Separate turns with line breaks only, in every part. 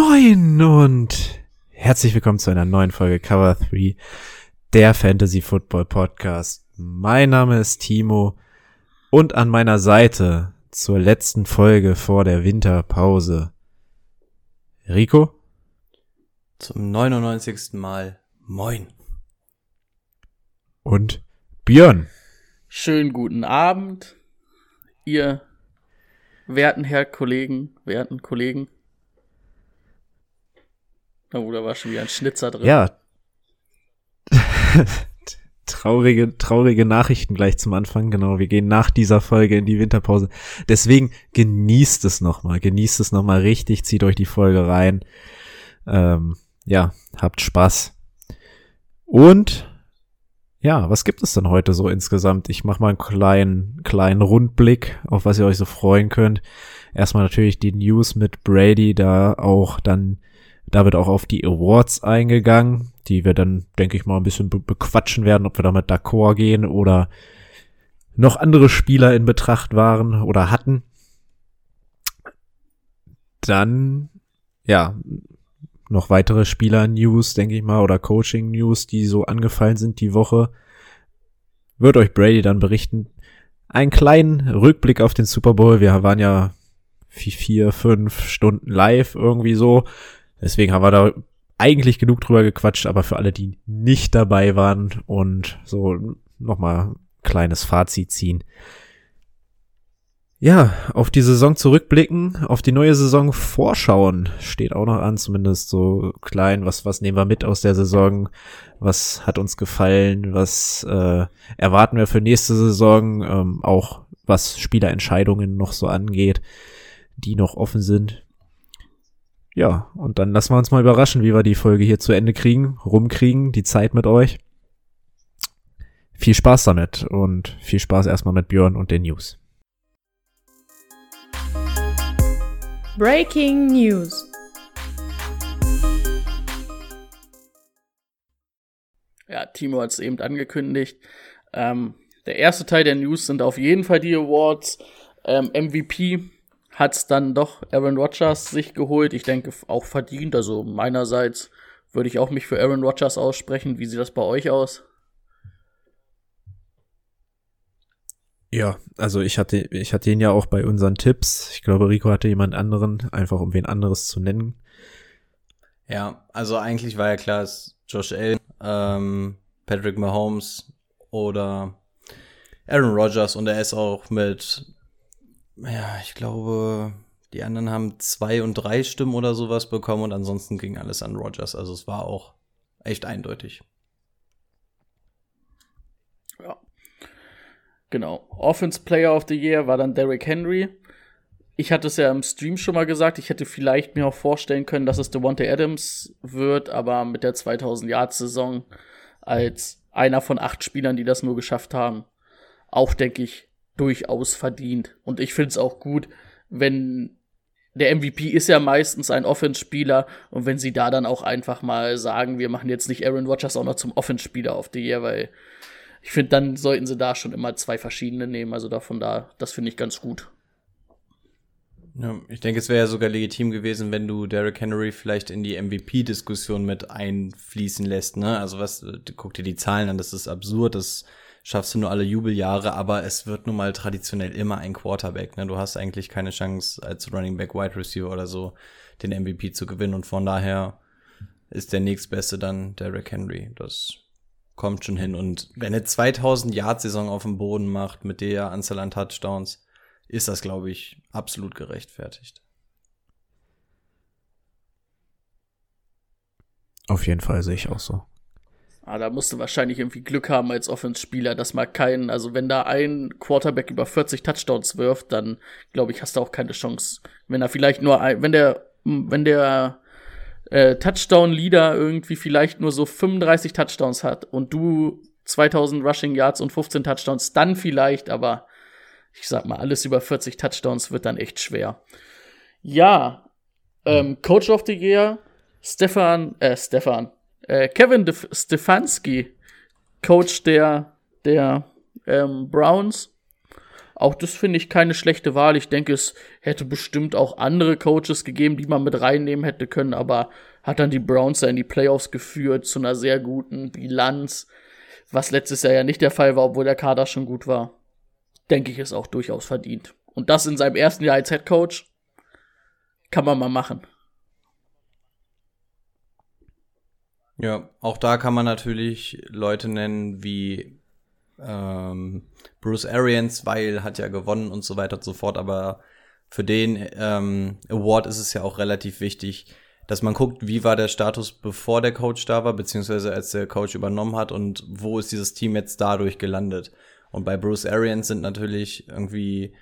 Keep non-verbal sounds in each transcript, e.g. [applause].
Moin und herzlich willkommen zu einer neuen Folge Cover 3, der Fantasy Football Podcast. Mein Name ist Timo und an meiner Seite zur letzten Folge vor der Winterpause Rico
Zum 99. Mal. Moin.
und Björn.
Schönen guten Abend, ihr werten Herr Kollegen, werten Kollegen. Oh, da war schon wieder ein Schnitzer drin.
Ja. [laughs] traurige, traurige Nachrichten gleich zum Anfang. Genau, wir gehen nach dieser Folge in die Winterpause. Deswegen genießt es nochmal, genießt es nochmal richtig, zieht euch die Folge rein. Ähm, ja, habt Spaß. Und ja, was gibt es denn heute so insgesamt? Ich mache mal einen kleinen, kleinen Rundblick, auf was ihr euch so freuen könnt. Erstmal natürlich die News mit Brady, da auch dann, da wird auch auf die Awards eingegangen, die wir dann, denke ich mal, ein bisschen be bequatschen werden, ob wir damit d'accord gehen oder noch andere Spieler in Betracht waren oder hatten. Dann, ja, noch weitere Spieler-News, denke ich mal, oder Coaching-News, die so angefallen sind die Woche. Wird euch Brady dann berichten. Einen kleinen Rückblick auf den Super Bowl. Wir waren ja vier, fünf Stunden live irgendwie so. Deswegen haben wir da eigentlich genug drüber gequatscht, aber für alle, die nicht dabei waren und so nochmal kleines Fazit ziehen. Ja, auf die Saison zurückblicken, auf die neue Saison vorschauen, steht auch noch an, zumindest so klein, was, was nehmen wir mit aus der Saison, was hat uns gefallen, was äh, erwarten wir für nächste Saison, ähm, auch was Spielerentscheidungen noch so angeht, die noch offen sind. Ja, und dann lassen wir uns mal überraschen, wie wir die Folge hier zu Ende kriegen, rumkriegen, die Zeit mit euch. Viel Spaß damit und viel Spaß erstmal mit Björn und den News.
Breaking News.
Ja, Timo hat es eben angekündigt. Ähm, der erste Teil der News sind auf jeden Fall die Awards. Ähm, MVP hat es dann doch Aaron Rodgers sich geholt. Ich denke auch verdient. Also meinerseits würde ich auch mich für Aaron Rodgers aussprechen. Wie sieht das bei euch aus?
Ja, also ich hatte, ich hatte ihn ja auch bei unseren Tipps. Ich glaube, Rico hatte jemand anderen, einfach um wen anderes zu nennen.
Ja, also eigentlich war ja klar, es Josh Allen, ähm, Patrick Mahomes oder Aaron Rodgers und er ist auch mit, ja, ich glaube, die anderen haben zwei und drei Stimmen oder sowas bekommen und ansonsten ging alles an Rodgers. Also es war auch echt eindeutig.
Ja. Genau. Offense Player of the Year war dann Derrick Henry. Ich hatte es ja im Stream schon mal gesagt, ich hätte vielleicht mir auch vorstellen können, dass es Devontae Adams wird, aber mit der 2000 Yard Saison als einer von acht Spielern, die das nur geschafft haben, auch denke ich durchaus verdient. Und ich finde es auch gut, wenn der MVP ist ja meistens ein Offense-Spieler und wenn sie da dann auch einfach mal sagen, wir machen jetzt nicht Aaron Rodgers auch noch zum Offense-Spieler of the Year, weil ich finde, dann sollten sie da schon immer zwei verschiedene nehmen. Also davon da, das finde ich ganz gut.
Ja, ich denke, es wäre ja sogar legitim gewesen, wenn du Derrick Henry vielleicht in die MVP-Diskussion mit einfließen lässt. Ne? Also was, guck dir die Zahlen an, das ist absurd, das schaffst du nur alle Jubeljahre, aber es wird nun mal traditionell immer ein Quarterback. Ne? Du hast eigentlich keine Chance als Running Back, Wide Receiver oder so den MVP zu gewinnen und von daher ist der nächstbeste dann Derrick Henry. Das kommt schon hin. Und wenn er 2000 Yard Saison auf dem Boden macht mit der Anzahl an Touchdowns, ist das, glaube ich, absolut gerechtfertigt.
Auf jeden Fall sehe ich auch so.
Ah, da musst du wahrscheinlich irgendwie Glück haben als Offenspieler, dass mal kein, also wenn da ein Quarterback über 40 Touchdowns wirft, dann glaube ich, hast du auch keine Chance. Wenn er vielleicht nur ein, wenn der wenn der äh, Touchdown-Leader irgendwie vielleicht nur so 35 Touchdowns hat und du 2000 Rushing Yards und 15 Touchdowns, dann vielleicht, aber ich sag mal, alles über 40 Touchdowns wird dann echt schwer. Ja, ähm, Coach of the Year, Stefan, äh, Stefan, äh, Kevin De Stefanski, Coach der, der ähm, Browns. Auch das finde ich keine schlechte Wahl. Ich denke, es hätte bestimmt auch andere Coaches gegeben, die man mit reinnehmen hätte können, aber hat dann die Browns in die Playoffs geführt zu einer sehr guten Bilanz, was letztes Jahr ja nicht der Fall war, obwohl der Kader schon gut war. Denke ich, ist auch durchaus verdient. Und das in seinem ersten Jahr als Head Coach kann man mal machen.
Ja, auch da kann man natürlich Leute nennen wie ähm, Bruce Arians, weil hat ja gewonnen und so weiter und so fort, aber für den ähm, Award ist es ja auch relativ wichtig, dass man guckt, wie war der Status, bevor der Coach da war, beziehungsweise als der Coach übernommen hat und wo ist dieses Team jetzt dadurch gelandet. Und bei Bruce Arians sind natürlich irgendwie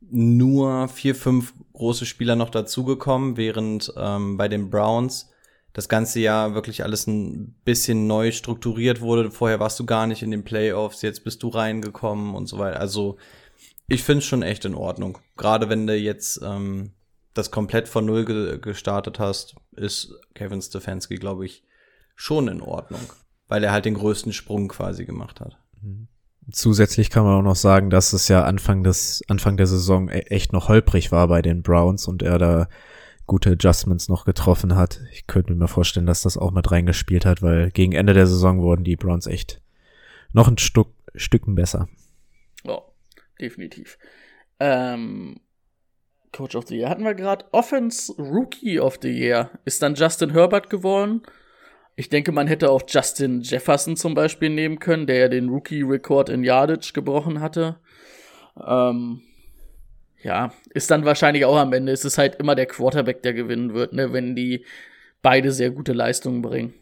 nur vier, fünf große Spieler noch dazugekommen, während ähm, bei den Browns das ganze Jahr wirklich alles ein bisschen neu strukturiert wurde. Vorher warst du gar nicht in den Playoffs, jetzt bist du reingekommen und so weiter. Also ich finde es schon echt in Ordnung. Gerade wenn du jetzt ähm, das komplett von Null ge gestartet hast, ist Kevin Stefanski, glaube ich, schon in Ordnung, weil er halt den größten Sprung quasi gemacht hat.
Zusätzlich kann man auch noch sagen, dass es ja Anfang des Anfang der Saison e-, echt noch holprig war bei den Browns und er da gute Adjustments noch getroffen hat. Ich könnte mir vorstellen, dass das auch mit reingespielt hat, weil gegen Ende der Saison wurden die Browns echt noch ein Stück, Stücken besser.
Ja, definitiv. Ähm, Coach of the Year hatten wir gerade. Offense Rookie of the Year ist dann Justin Herbert geworden. Ich denke, man hätte auch Justin Jefferson zum Beispiel nehmen können, der ja den Rookie-Rekord in Yardage gebrochen hatte. Ähm, ja, ist dann wahrscheinlich auch am Ende. Es ist halt immer der Quarterback, der gewinnen wird, ne, wenn die beide sehr gute Leistungen bringen.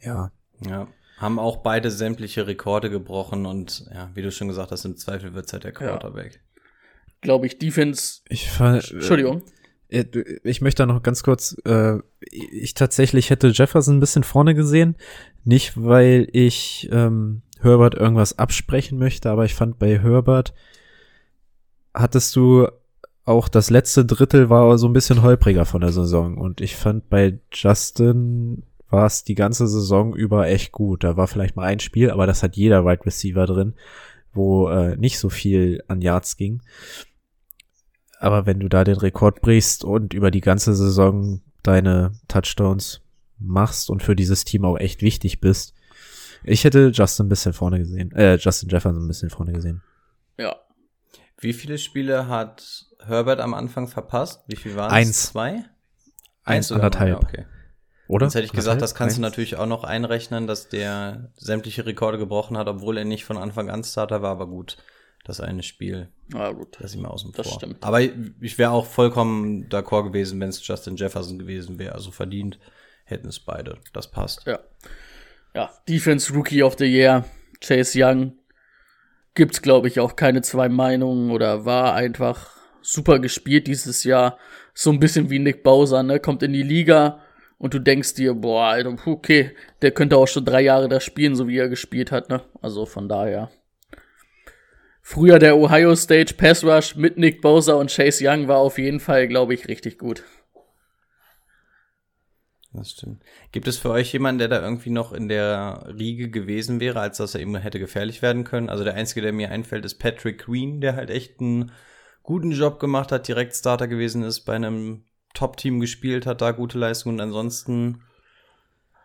Ja.
Ja. Haben auch beide sämtliche Rekorde gebrochen und ja, wie du schon gesagt hast, im Zweifel wird es halt der Quarterback. Ja.
Glaube ich, Defense.
Ich fand,
Entschuldigung.
Äh, ich möchte da noch ganz kurz, äh, ich tatsächlich hätte Jefferson ein bisschen vorne gesehen. Nicht, weil ich ähm, Herbert irgendwas absprechen möchte, aber ich fand bei Herbert hattest du auch das letzte Drittel war so ein bisschen holpriger von der Saison und ich fand bei Justin war es die ganze Saison über echt gut. Da war vielleicht mal ein Spiel, aber das hat jeder Wide Receiver drin, wo äh, nicht so viel an Yards ging. Aber wenn du da den Rekord brichst und über die ganze Saison deine Touchdowns machst und für dieses Team auch echt wichtig bist, ich hätte Justin ein bisschen vorne gesehen, äh, Justin Jefferson ein bisschen vorne gesehen.
Ja.
Wie viele Spiele hat Herbert am Anfang verpasst? Wie viel waren es?
Eins.
Zwei?
Eins, anderthalb.
Ja, okay.
Oder?
Sonst hätte ich gesagt, das kannst du natürlich auch noch einrechnen, dass der sämtliche Rekorde gebrochen hat, obwohl er nicht von Anfang an Starter war, aber gut, das eine Spiel.
Ah, gut.
Das ich mal außen
Das
vor.
stimmt.
Aber ich wäre auch vollkommen d'accord gewesen, wenn es Justin Jefferson gewesen wäre. Also verdient hätten es beide. Das passt.
Ja. Ja, Defense Rookie of the Year, Chase Young. Gibt's, glaube ich, auch keine zwei Meinungen oder war einfach super gespielt dieses Jahr. So ein bisschen wie Nick Bowser, ne? Kommt in die Liga und du denkst dir, boah, Alter, okay, der könnte auch schon drei Jahre da spielen, so wie er gespielt hat, ne? Also von daher. Früher der Ohio State Pass Rush mit Nick Bowser und Chase Young war auf jeden Fall, glaube ich, richtig gut.
Das stimmt. Gibt es für euch jemanden, der da irgendwie noch in der Riege gewesen wäre, als dass er eben hätte gefährlich werden können? Also der einzige, der mir einfällt, ist Patrick Queen, der halt echt einen guten Job gemacht hat, direkt Starter gewesen ist, bei einem Top-Team gespielt hat, da gute Leistungen. Und ansonsten,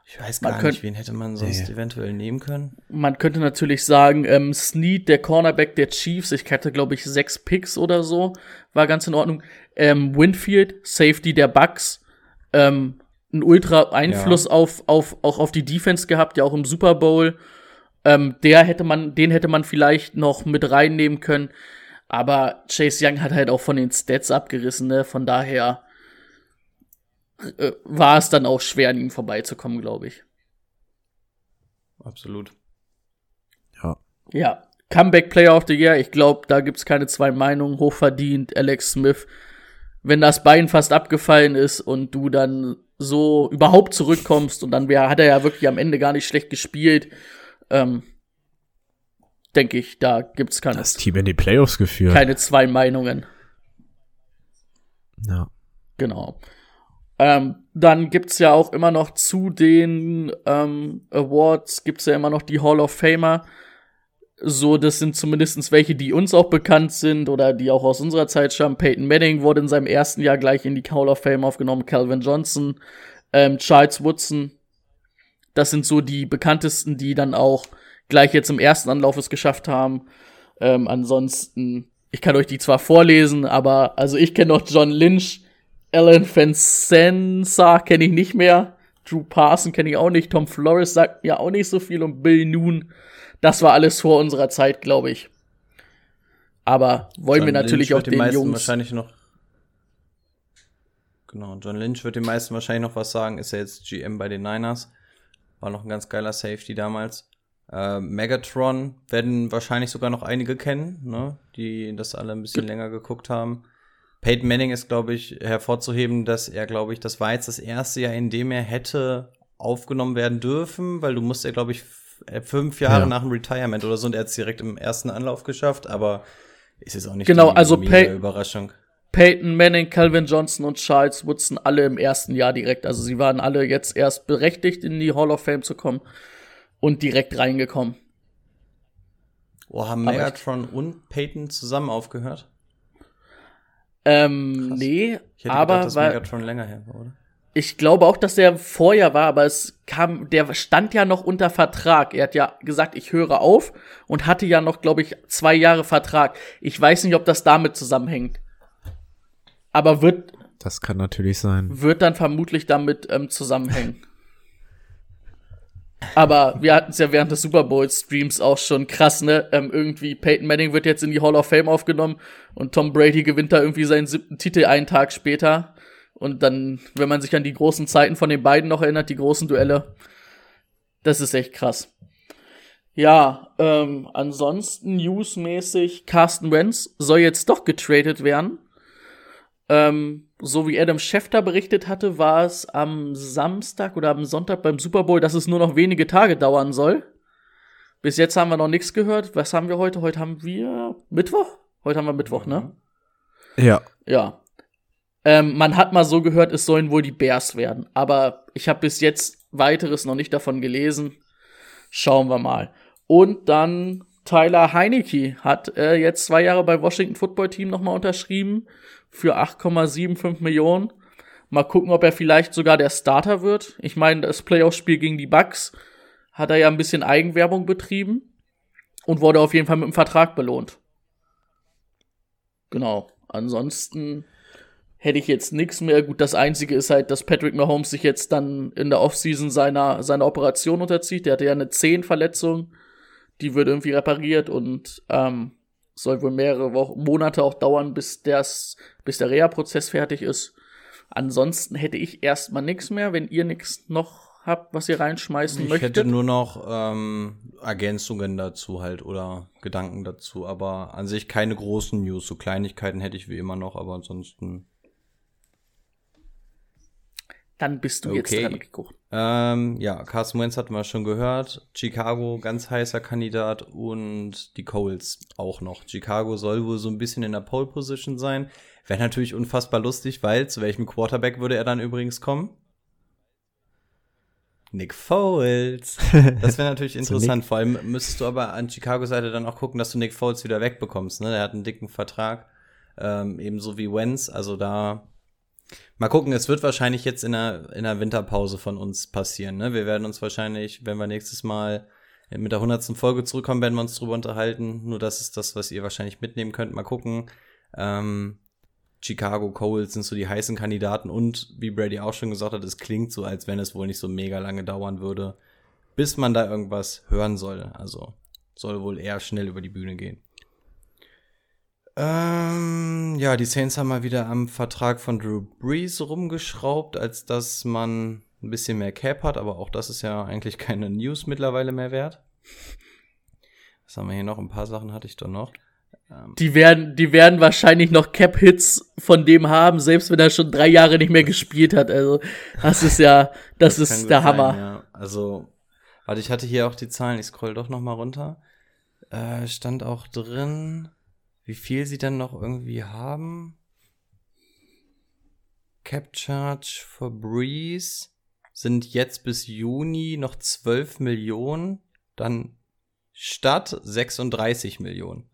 ich weiß gar
Man
nicht,
könnt-
wen hätte man sonst
Nee.
eventuell nehmen können.
Man könnte natürlich sagen, ähm, Snead, der Cornerback der Chiefs, ich hatte, glaube ich, sechs Picks oder so, war ganz in Ordnung. Ähm, Winfield, Safety der Bucks, ähm, ein ultra Einfluss auf, auf, auch auf die Defense gehabt, ja auch im Super Bowl. Ähm, der hätte man, den hätte man vielleicht noch mit reinnehmen können. Aber Chase Young hat halt auch von den Stats abgerissen, ne? Von daher äh, war es dann auch schwer, an ihm vorbeizukommen, glaube ich.
Absolut.
Ja.
Ja, Comeback Player of the Year, ich glaube, da gibt's keine zwei Meinungen. Hochverdient, Alex Smith. Wenn das Bein fast abgefallen ist und du dann so überhaupt zurückkommst und dann wär, hat er ja wirklich am Ende gar nicht schlecht gespielt, ähm, denke ich, da gibt's keine,
Das Team in die Playoffs geführt.
keine zwei Meinungen.
ja.
Genau. Ähm, dann gibt's ja auch immer noch zu den ähm, Awards gibt's ja immer noch die Hall of Famer. So, das sind zumindestens welche, die uns auch bekannt sind oder die auch aus unserer Zeit stammen. Peyton Manning wurde in seinem ersten Jahr gleich in die Hall of Fame aufgenommen. Calvin Johnson, ähm, Charles Woodson. Das sind so die bekanntesten, die dann auch gleich jetzt im ersten Anlauf es geschafft haben. Ähm, ansonsten, ich kann euch die zwar vorlesen, aber also ich kenne noch John Lynch, Alan Fencensa kenne ich nicht mehr, Drew Parson kenne ich auch nicht, Tom Flores sagt mir auch nicht so viel und Bill Noon. Das war alles vor unserer Zeit, glaube ich. Aber wollen
John
wir natürlich
Lynch
auch
wird den
den
meisten
Jungs.
wahrscheinlich noch. Genau, John Lynch wird den meisten wahrscheinlich noch was sagen. Ist ja jetzt GM bei den Niners. War noch ein ganz geiler Safety damals. Äh, Megatron werden wahrscheinlich sogar noch einige kennen, ne? die das alle ein bisschen länger geguckt haben. Peyton Manning ist, glaube ich, hervorzuheben, dass er, glaube ich, das war jetzt das erste Jahr, in dem er hätte aufgenommen werden dürfen, weil du musst ja, glaube ich, fünf Jahre
Ja.
nach dem Retirement oder so und er hat es direkt im ersten Anlauf geschafft, aber ist jetzt auch nicht
Genau,
die
also Pey-
Überraschung.
Peyton Manning, Calvin Johnson und Charles Woodson alle im ersten Jahr direkt. Also sie waren alle jetzt erst berechtigt, in die Hall of Fame zu kommen und direkt reingekommen.
Oh, haben Megatron und Peyton zusammen aufgehört?
Ähm,
Krass.
nee,
Ich hätte
aber
gedacht, dass Megatron länger her war, oder?
Ich glaube auch, dass der vorher war, aber es kam, der stand ja noch unter Vertrag. Er hat ja gesagt, ich höre auf und hatte ja noch, glaube ich, zwei Jahre Vertrag. Ich weiß nicht, ob das damit zusammenhängt. Aber wird,
Das kann natürlich sein.
wird dann vermutlich damit ähm, zusammenhängen. Aber wir hatten es ja während des Super Bowl Streams auch schon krass, ne? Ähm, irgendwie Peyton Manning wird jetzt in die Hall of Fame aufgenommen und Tom Brady gewinnt da irgendwie seinen siebten Titel einen Tag später. Und dann, wenn man sich an die großen Zeiten von den beiden noch erinnert, die großen Duelle, das ist echt krass. Ja, ähm, ansonsten newsmäßig, Carsten Wentz soll jetzt doch getradet werden. Ähm, so wie Adam Schefter berichtet hatte, war es am Samstag oder am Sonntag beim Super Bowl, dass es nur noch wenige Tage dauern soll. Bis jetzt haben wir noch nichts gehört. Was haben wir heute? Heute haben wir Mittwoch? Heute haben wir Mittwoch, ne?
Ja.
Ja. Ähm, man hat mal so gehört, es sollen wohl die Bears werden. Aber ich habe bis jetzt weiteres noch nicht davon gelesen. Schauen wir mal. Und dann Tyler Heinecke hat äh, jetzt zwei Jahre bei Washington Football Team nochmal unterschrieben für 8,75 Millionen. Mal gucken, ob er vielleicht sogar der Starter wird. Ich meine, das Playoff-Spiel gegen die Bucks hat er ja ein bisschen Eigenwerbung betrieben und wurde auf jeden Fall mit dem Vertrag belohnt. Genau. Ansonsten hätte ich jetzt nichts mehr. Gut, das Einzige ist halt, dass Patrick Mahomes sich jetzt dann in der Offseason seiner, seiner Operation unterzieht. Der hatte ja eine Zehenverletzung. Die wird irgendwie repariert und ähm, soll wohl mehrere Wochen, Monate auch dauern, bis, das, bis der Reha-Prozess fertig ist. Ansonsten hätte ich erstmal nichts mehr, wenn ihr nichts noch habt, was ihr reinschmeißen
Ich
möchtet.
hätte nur noch ähm, Ergänzungen dazu halt oder Gedanken dazu, aber an sich keine großen News. So Kleinigkeiten hätte ich wie immer noch, aber ansonsten.
Dann bist du jetzt
Okay.
dran, Rico.
Ähm, ja, Carson Wentz hatten wir schon gehört. Chicago, ganz heißer Kandidat und die Coles auch noch. Chicago soll wohl so ein bisschen in der Pole Position sein. Wäre natürlich unfassbar lustig, weil zu welchem Quarterback würde er dann übrigens kommen? Nick Foles. [laughs] Das wäre natürlich interessant. Vor allem müsstest du aber an Chicago-Seite dann auch gucken, dass du Nick Foles wieder wegbekommst. Ne? Der hat einen dicken Vertrag, ähm, ebenso wie Wentz. Also da Mal gucken, es wird wahrscheinlich jetzt in der, in der Winterpause von uns passieren. Ne? Wir werden uns wahrscheinlich, wenn wir nächstes Mal mit der hundertsten Folge zurückkommen, werden wir uns drüber unterhalten. Nur das ist das, was ihr wahrscheinlich mitnehmen könnt. Mal gucken. Ähm, Chicago Coles sind so die heißen Kandidaten und wie Brady auch schon gesagt hat, es klingt so, als wenn es wohl nicht so mega lange dauern würde, bis man da irgendwas hören soll. Also soll wohl eher schnell über die Bühne gehen. Ähm, ja, die Saints haben mal wieder am Vertrag von Drew Brees rumgeschraubt, als dass man ein bisschen mehr Cap hat, aber auch das ist ja eigentlich keine News mittlerweile mehr wert. Was haben wir hier noch? Ein paar Sachen hatte ich doch noch.
Die werden, die werden wahrscheinlich noch Cap-Hits von dem haben, selbst wenn er schon drei Jahre nicht mehr gespielt hat. Also, das ist ja, das, das ist der Hammer. Sein, ja.
Also, warte, ich hatte hier auch die Zahlen, ich scroll doch noch mal runter. Äh, stand auch drin, wie viel sie dann noch irgendwie haben. Cap Charge for Breeze sind jetzt bis Juni noch 12 Millionen, dann statt 36 Millionen.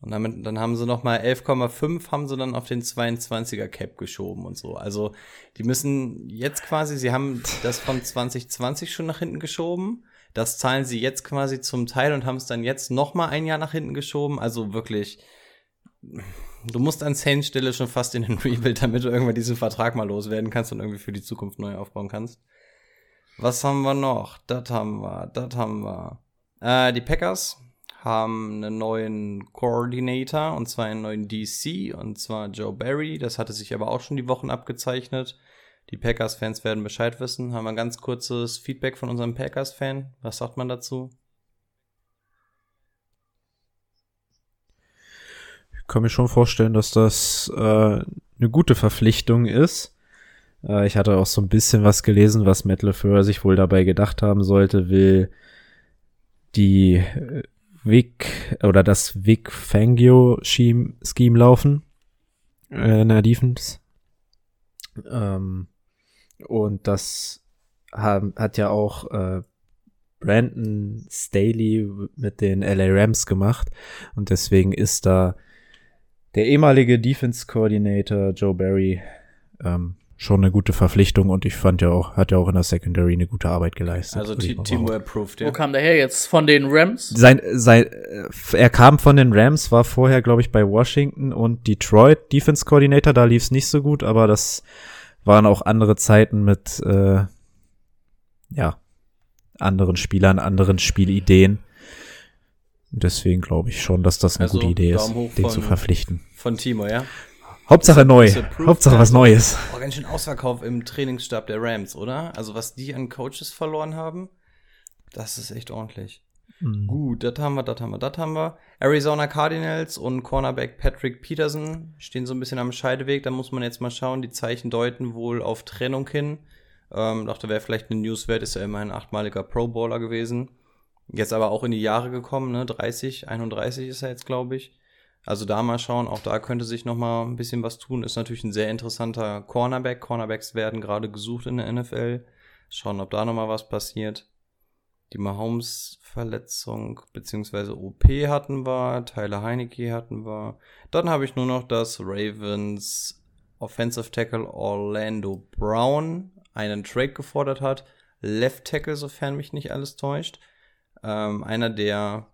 Und damit, dann haben sie noch mal 11,5 haben sie dann auf den 22er Cap geschoben und so. Also die müssen jetzt quasi, sie haben das von 2020 schon nach hinten geschoben. Das zahlen sie jetzt quasi zum Teil und haben es dann jetzt noch mal ein Jahr nach hinten geschoben. Also wirklich, du musst an Saints Stelle schon fast in den [laughs] Rebuild, damit du irgendwann diesen Vertrag mal loswerden kannst und irgendwie für die Zukunft neu aufbauen kannst. Was haben wir noch? Das haben wir, das haben wir. Äh, die Packers haben einen neuen Coordinator und zwar einen neuen DC und zwar Joe Barry. Das hatte sich aber auch schon die Wochen abgezeichnet. Die Packers-Fans werden Bescheid wissen. Haben wir ein ganz kurzes Feedback von unserem Packers-Fan. Was sagt man dazu?
Ich kann mir schon vorstellen, dass das äh, eine gute Verpflichtung ist. Äh, ich hatte auch so ein bisschen was gelesen, was Matt LeFleur sich wohl dabei gedacht haben sollte, will die äh, Vic oder das Vic Fangio Scheme laufen äh, in der Defense. Ähm, und das haben, hat ja auch äh, Brandon Staley mit den LA Rams gemacht. Und deswegen ist da der ehemalige Defense Coordinator Joe Barry ähm, schon eine gute Verpflichtung und ich fand ja auch, hat ja auch in der Secondary eine gute Arbeit geleistet.
Also Timo approved,
ja. Wo kam der her jetzt? Von den Rams?
Sein, sein, äh, er kam von den Rams, war vorher, glaube ich, bei Washington und Detroit Defense Coordinator, da lief es nicht so gut, aber das waren auch andere Zeiten mit, äh, ja, anderen Spielern, anderen Spielideen. Deswegen glaube ich schon, dass das eine also, gute Idee ist, den zu verpflichten.
Von Timo, ja?
Hauptsache neu. Hauptsache was Neues.
Oh, ganz schön Ausverkauf im Trainingsstab der Rams, oder? Also was die an Coaches verloren haben, das ist echt ordentlich. Mhm. Gut, das haben wir, das haben wir, das haben wir. Arizona Cardinals und Cornerback Patrick Peterson stehen so ein bisschen am Scheideweg. Da muss man jetzt mal schauen. Die Zeichen deuten wohl auf Trennung hin. Ähm, dachte, wäre vielleicht eine News wert, ist ja immerhin achtmaliger Pro Bowler gewesen. Jetzt aber auch in die Jahre gekommen, ne? 30, 31 ist er jetzt, glaube ich. Also da mal schauen, auch da könnte sich noch mal ein bisschen was tun. Ist natürlich ein sehr interessanter Cornerback. Cornerbacks werden gerade gesucht in der NFL. Schauen, ob da noch mal was passiert. Die Mahomes-Verletzung beziehungsweise OP hatten wir, Tyler Heinecke hatten wir. Dann habe ich nur noch, dass Ravens Offensive Tackle Orlando Brown einen Trade gefordert hat. Left Tackle, sofern mich nicht alles täuscht. Ähm, einer der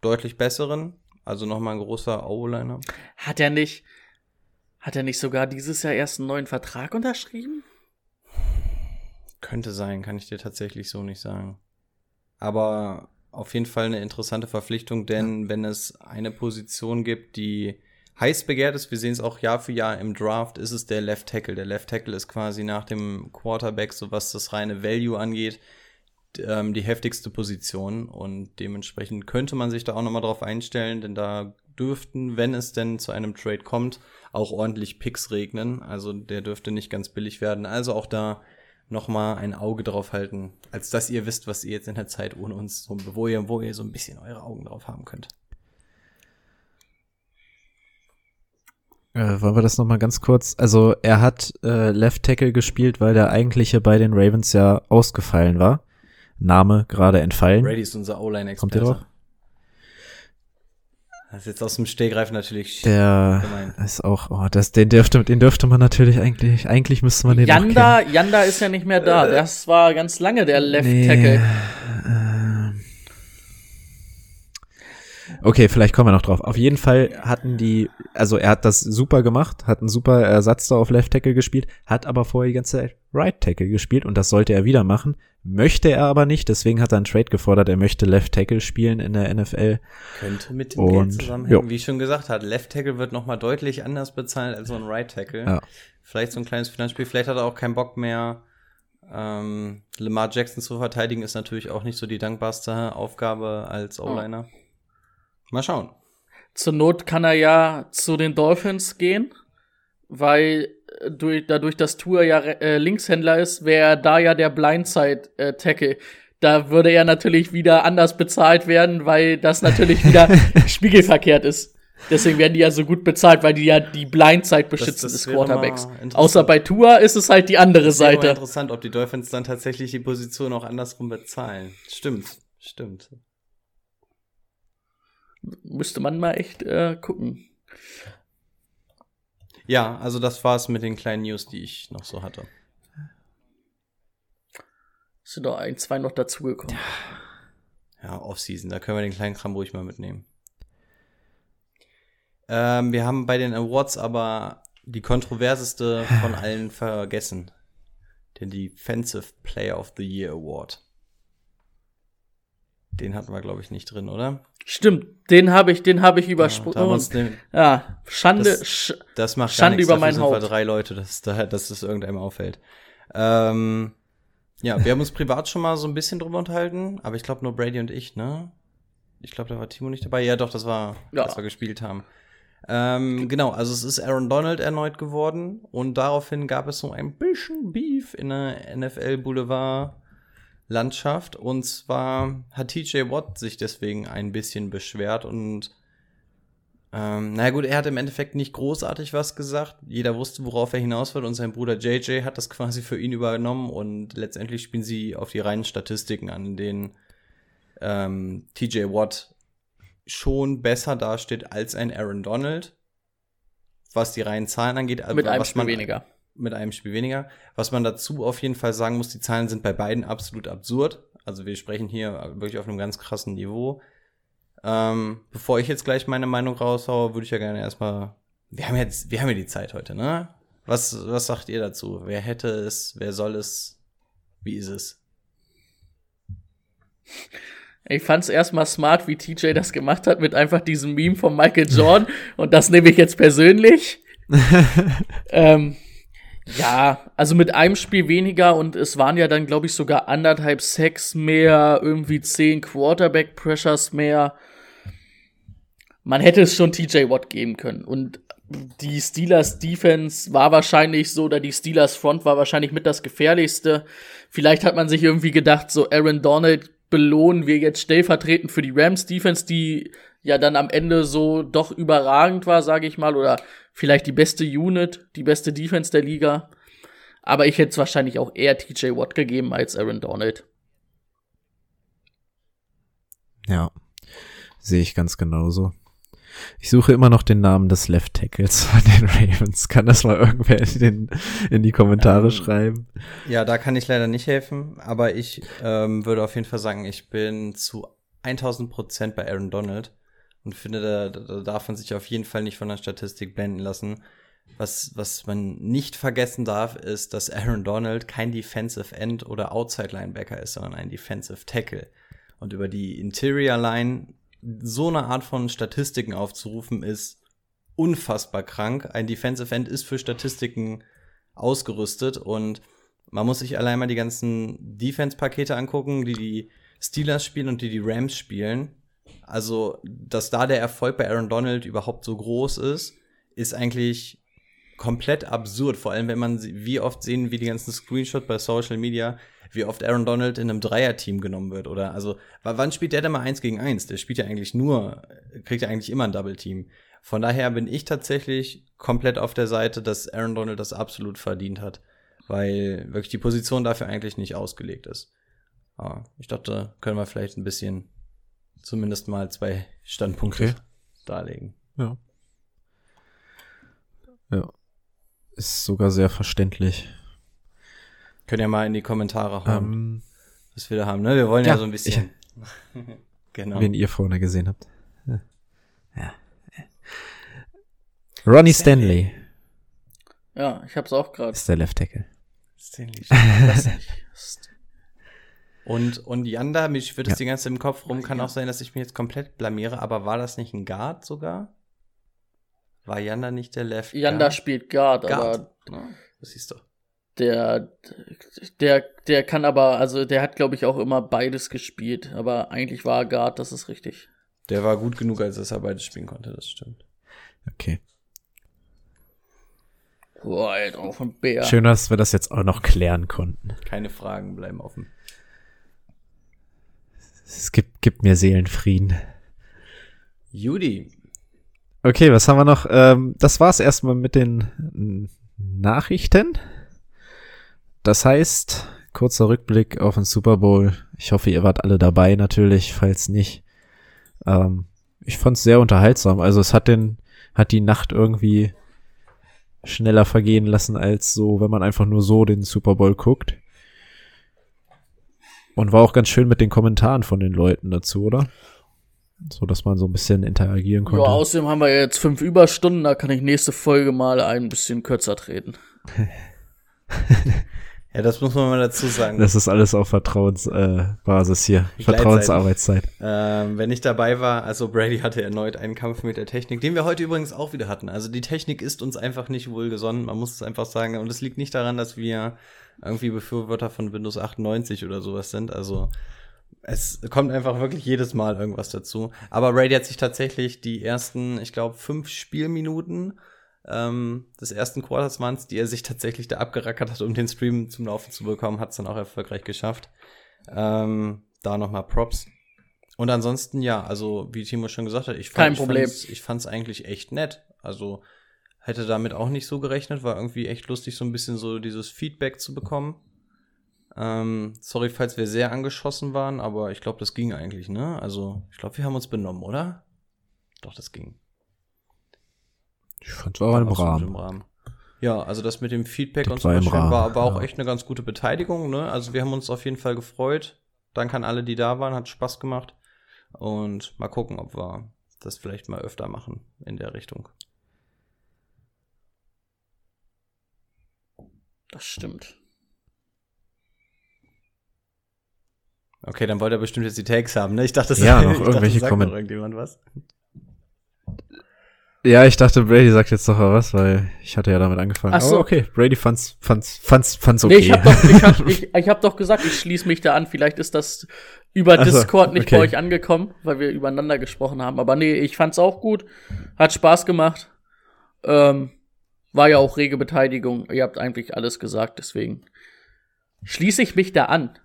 deutlich besseren also nochmal ein großer O-Liner.
Hat er nicht, hat er nicht sogar dieses Jahr erst einen neuen Vertrag unterschrieben?
Könnte sein, kann ich dir tatsächlich so nicht sagen. Aber auf jeden Fall eine interessante Verpflichtung, denn ja. wenn es eine Position gibt, die heiß begehrt ist, wir sehen es auch Jahr für Jahr im Draft, ist es der Left Tackle. Der Left Tackle ist quasi nach dem Quarterback, so was das reine Value angeht, ähm, die heftigste Position und dementsprechend könnte man sich da auch nochmal drauf einstellen, denn da dürften, wenn es denn zu einem Trade kommt, auch ordentlich Picks regnen. Also der dürfte nicht ganz billig werden. Also auch da nochmal ein Auge drauf halten, als dass ihr wisst, was ihr jetzt in der Zeit ohne uns, so, wo, ihr, wo ihr so ein bisschen eure Augen drauf haben könnt.
Äh, wollen wir das nochmal ganz kurz? Also er hat äh, Left Tackle gespielt, weil der eigentliche bei den Ravens ja ausgefallen war. Name gerade entfallen.
Brady ist unser O-Line-Experte.
Kommt ihr drauf?
Das ist jetzt aus dem Stehgreif natürlich
Der gemein. ist auch, oh, das, den dürfte, den dürfte man natürlich eigentlich, eigentlich müsste man den
Yanda, Yanda ist ja nicht mehr da. Das war ganz lange der Left nee, Tackle. Äh,
Okay, vielleicht kommen wir noch drauf. Auf jeden Fall hatten die, also er hat das super gemacht, hat einen super Ersatz da auf Left Tackle gespielt, hat aber vorher die ganze Zeit Right Tackle gespielt und das sollte er wieder machen. Möchte er aber nicht, deswegen hat er einen Trade gefordert, er möchte Left Tackle spielen in der NFL.
Könnte mit dem und, Geld zusammenhängen, jo. wie ich schon gesagt hat. Left Tackle wird nochmal deutlich anders bezahlt als so ein Right Tackle. Ja. Vielleicht so ein kleines Finanzspiel, vielleicht hat er auch keinen Bock mehr, ähm, Lamar Jackson zu verteidigen, ist natürlich auch nicht so die dankbarste Aufgabe als O-Liner. Mal schauen.
Zur Not kann er ja zu den Dolphins gehen, weil äh, durch, dadurch, dass Tour ja äh, Linkshändler ist, wäre da ja der Blindside-Tackle. Da würde er natürlich wieder anders bezahlt werden, weil das natürlich wieder [laughs] spiegelverkehrt ist. Deswegen werden die ja so gut bezahlt, weil die ja die Blindside beschützen
das
des Quarterbacks. Außer bei Tour ist es halt die andere
Das
Seite.
interessant, ob die Dolphins dann tatsächlich die Position auch andersrum bezahlen. Stimmt, stimmt.
Müsste man mal echt äh, gucken.
Ja, also das war's mit den kleinen News, die ich noch so hatte.
Sind doch ein, zwei noch dazugekommen.
Ja, Offseason, da können wir den kleinen Kram ruhig mal mitnehmen. Ähm, wir haben bei den Awards aber die kontroverseste von allen vergessen. Den Defensive Player of the Year Award. Den hatten wir, glaube ich, nicht drin, oder?
Stimmt, den habe ich, den habe ich
Ja,
übersprungen.
uns den,
Ja, Schande.
Das- das macht
Schande
nichts,
über mein Haupt.
Drei Leute, dass, da, dass es irgendeinem auffällt. Ähm, ja, wir haben uns privat schon mal so ein bisschen drüber unterhalten, aber ich glaube nur Brady und ich, ne? Ich glaube, da war Timo nicht dabei. Ja, doch, das war,
Ja.
als wir gespielt haben. Ähm, genau, also es ist Aaron Donald erneut geworden und daraufhin gab es so ein bisschen Beef in der NFL Boulevard Landschaft und zwar hat TJ Watt sich deswegen ein bisschen beschwert und ähm, na gut, er hat im Endeffekt nicht großartig was gesagt. Jeder wusste, worauf er hinaus wird und sein Bruder JJ hat das quasi für ihn übernommen und letztendlich spielen sie auf die reinen Statistiken an, in denen ähm, TJ Watt schon besser dasteht als ein Aaron Donald, was die reinen Zahlen angeht. also
mit einem
was
Spiel
man,
weniger.
Mit einem Spiel weniger. Was man dazu auf jeden Fall sagen muss, die Zahlen sind bei beiden absolut absurd. Also wir sprechen hier wirklich auf einem ganz krassen Niveau. Ähm, bevor ich jetzt gleich meine Meinung raushaue, würde ich ja gerne erstmal. Wir haben jetzt, wir haben ja die Zeit heute, ne? Was, was sagt ihr dazu? Wer hätte es, wer soll es? Wie ist es?
Ich fand's erstmal smart, wie TJ das gemacht hat, mit einfach diesem Meme von Michael Jordan. und das nehme ich jetzt persönlich. [laughs] ähm, ja, also mit einem Spiel weniger und es waren ja dann, glaube ich, sogar anderthalb Sacks mehr, irgendwie zehn Quarterback-Pressures mehr. Man hätte es schon TJ Watt geben können. Und die Steelers Defense war wahrscheinlich so, oder die Steelers Front war wahrscheinlich mit das gefährlichste. Vielleicht hat man sich irgendwie gedacht, so Aaron Donald belohnen wir jetzt stellvertretend für die Rams Defense, die ja dann am Ende so doch überragend war, sage ich mal, oder vielleicht die beste Unit, die beste Defense der Liga. Aber ich hätte es wahrscheinlich auch eher TJ Watt gegeben als Aaron Donald.
Ja, sehe ich ganz genauso. Ich suche immer noch den Namen des Left Tackles von den [laughs] Ravens. Kann das mal irgendwer in, den, in die Kommentare
Ähm,
schreiben?
Ja, da kann ich leider nicht helfen, aber ich ähm, würde auf jeden Fall sagen, ich bin zu 1000 Prozent bei Aaron Donald und finde, da, da darf man sich auf jeden Fall nicht von der Statistik blenden lassen. Was, was man nicht vergessen darf, ist, dass Aaron Donald kein Defensive End oder Outside Linebacker ist, sondern ein Defensive Tackle. Und über die Interior Line so eine Art von Statistiken aufzurufen, ist unfassbar krank. Ein Defensive End ist für Statistiken ausgerüstet und man muss sich allein mal die ganzen Defense-Pakete angucken, die die Steelers spielen und die die Rams spielen. Also, dass da der Erfolg bei Aaron Donald überhaupt so groß ist, ist eigentlich komplett absurd. Vor allem, wenn man, wie oft sehen wir die ganzen Screenshots bei Social Media, wie oft Aaron Donald in einem Dreier-Team genommen wird. Oder, also, wann spielt der denn mal eins gegen eins? Der spielt ja eigentlich nur, kriegt ja eigentlich immer ein Double-Team. Von daher bin ich tatsächlich komplett auf der Seite, dass Aaron Donald das absolut verdient hat. Weil wirklich die Position dafür eigentlich nicht ausgelegt ist. Aber ich dachte, können wir vielleicht ein bisschen zumindest mal zwei Standpunkte
Okay.
darlegen.
Ja. Ja. Ist sogar sehr verständlich.
Können ja mal in die Kommentare hauen,
Ähm,
was wir da haben. Ne? Wir wollen ja,
Ja,
so ein bisschen. [laughs] genau.
Wen ihr vorne gesehen habt. Ja. ja. Ronnie Stanley
Ja, ich hab's auch gerade.
ist der Left Tackle.
Stanley. [laughs] Und, und Yanda, mich schwirrt es
Ja.
die ganze Zeit im Kopf rum, kann auch sein, dass ich mich jetzt komplett blamiere, aber war das nicht ein Guard sogar? War Yanda nicht der Left
Yanda
Guard?
spielt Guard, aber
Guard. Ja, das siehst du.
der, der, der kann aber, also der hat, glaube ich, auch immer beides gespielt. Aber eigentlich war er Guard, das ist richtig.
Der war gut genug, als dass er beides spielen konnte, das stimmt.
Okay.
Boah, Alter, auf ein Bär.
Schön, dass wir das jetzt auch noch klären konnten.
Keine Fragen bleiben offen.
Es gibt, gibt mir Seelenfrieden.
Judy.
Okay, was haben wir noch? Ähm, das war's erstmal mit den Nachrichten. Das heißt, kurzer Rückblick auf den Super Bowl. Ich hoffe, ihr wart alle dabei natürlich, falls nicht. Ähm, ich fand's sehr unterhaltsam. Also es hat den, hat die Nacht irgendwie schneller vergehen lassen als so, wenn man einfach nur so den Super Bowl guckt. Und war auch ganz schön mit den Kommentaren von den Leuten dazu, oder? So, dass man so ein bisschen interagieren
Ja,
konnte.
außerdem haben wir jetzt fünf Überstunden, da kann ich nächste Folge mal ein bisschen kürzer treten. [laughs]
Ja, das muss man mal dazu sagen.
Das ist alles auf Vertrauensbasis äh, hier. Vertrauensarbeitszeit.
Ähm, wenn ich dabei war, also Brady hatte erneut einen Kampf mit der Technik, den wir heute übrigens auch wieder hatten. Also die Technik ist uns einfach nicht wohlgesonnen, man muss es einfach sagen. Und es liegt nicht daran, dass wir irgendwie Befürworter von Windows 98 oder sowas sind. Also es kommt einfach wirklich jedes Mal irgendwas dazu. Aber Brady hat sich tatsächlich die ersten, ich glaube, fünf Spielminuten ähm, des ersten Quarters waren die er sich tatsächlich da abgerackert hat, um den Stream zum Laufen zu bekommen, hat es dann auch erfolgreich geschafft. Ähm, da nochmal Props. Und ansonsten, ja, also wie Timo schon gesagt hat, ich fand fand's- ich fand's eigentlich echt nett. Also hätte damit auch nicht so gerechnet, war irgendwie echt lustig, so ein bisschen so dieses Feedback zu bekommen. Ähm, sorry, falls wir sehr angeschossen waren, aber ich glaube, das ging eigentlich, ne? Also, ich glaube, wir haben uns benommen, oder? Doch, das ging.
Ich fand's auch im
Absolut
Rahmen.
Im Rahmen. Ja, also das mit dem Feedback
Das
und so
war im Rahmen,
war, war auch
ja.
echt eine ganz gute Beteiligung. Ne? Also wir haben uns auf jeden Fall gefreut. Danke an alle, die da waren, hat Spaß gemacht. Und mal gucken, ob wir das vielleicht mal öfter machen in der Richtung.
Das stimmt.
Okay, dann wollt ihr bestimmt jetzt die Tags haben, ne? Ich dachte, das
Ja, [laughs] noch irgendwelche
sagt noch
Komment-
irgendjemand was.
Ja, ich dachte, Brady sagt jetzt doch mal was, weil ich hatte ja damit angefangen.
Ach so.
Aber okay, Brady fand's, fand's, fand's, fand's okay.
Nee, ich hab doch, ich hab, [laughs] ich, ich hab doch gesagt, ich schließe mich da an. Vielleicht ist das über
Ach so,
Discord nicht
okay.
bei euch angekommen, weil wir übereinander gesprochen haben. Aber nee, ich fand's auch gut. Hat Spaß gemacht. Ähm, war ja auch rege Beteiligung. Ihr habt eigentlich alles gesagt, deswegen schließe ich mich da an.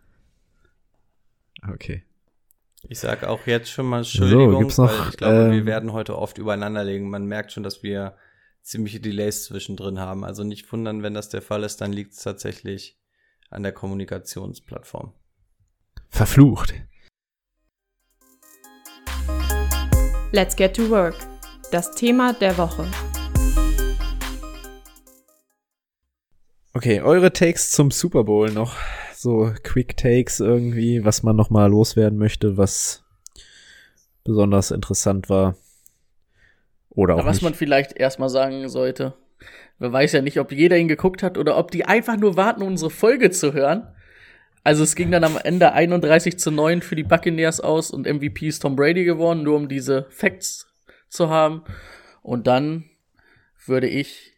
okay.
Ich sag auch jetzt schon mal Entschuldigung,
gibt's noch,
weil ich glaube, wir
ähm,
werden heute oft übereinander legen. Man merkt schon, dass wir ziemliche Delays zwischendrin haben. Also nicht wundern, wenn das der Fall ist, dann liegt es tatsächlich an der Kommunikationsplattform.
Verflucht.
Let's get to work. Das Thema der Woche.
Okay, eure Takes zum Super Bowl noch. So Quick Takes irgendwie, was man noch mal loswerden möchte, was besonders interessant war. Oder auch
was
nicht.
man vielleicht erstmal sagen sollte, wer weiß ja nicht, ob jeder ihn geguckt hat oder ob die einfach nur warten, unsere Folge zu hören. Also es ging dann am Ende 31 zu 9 für die Buccaneers aus und MVP ist Tom Brady geworden, nur um diese Facts zu haben. Und dann würde ich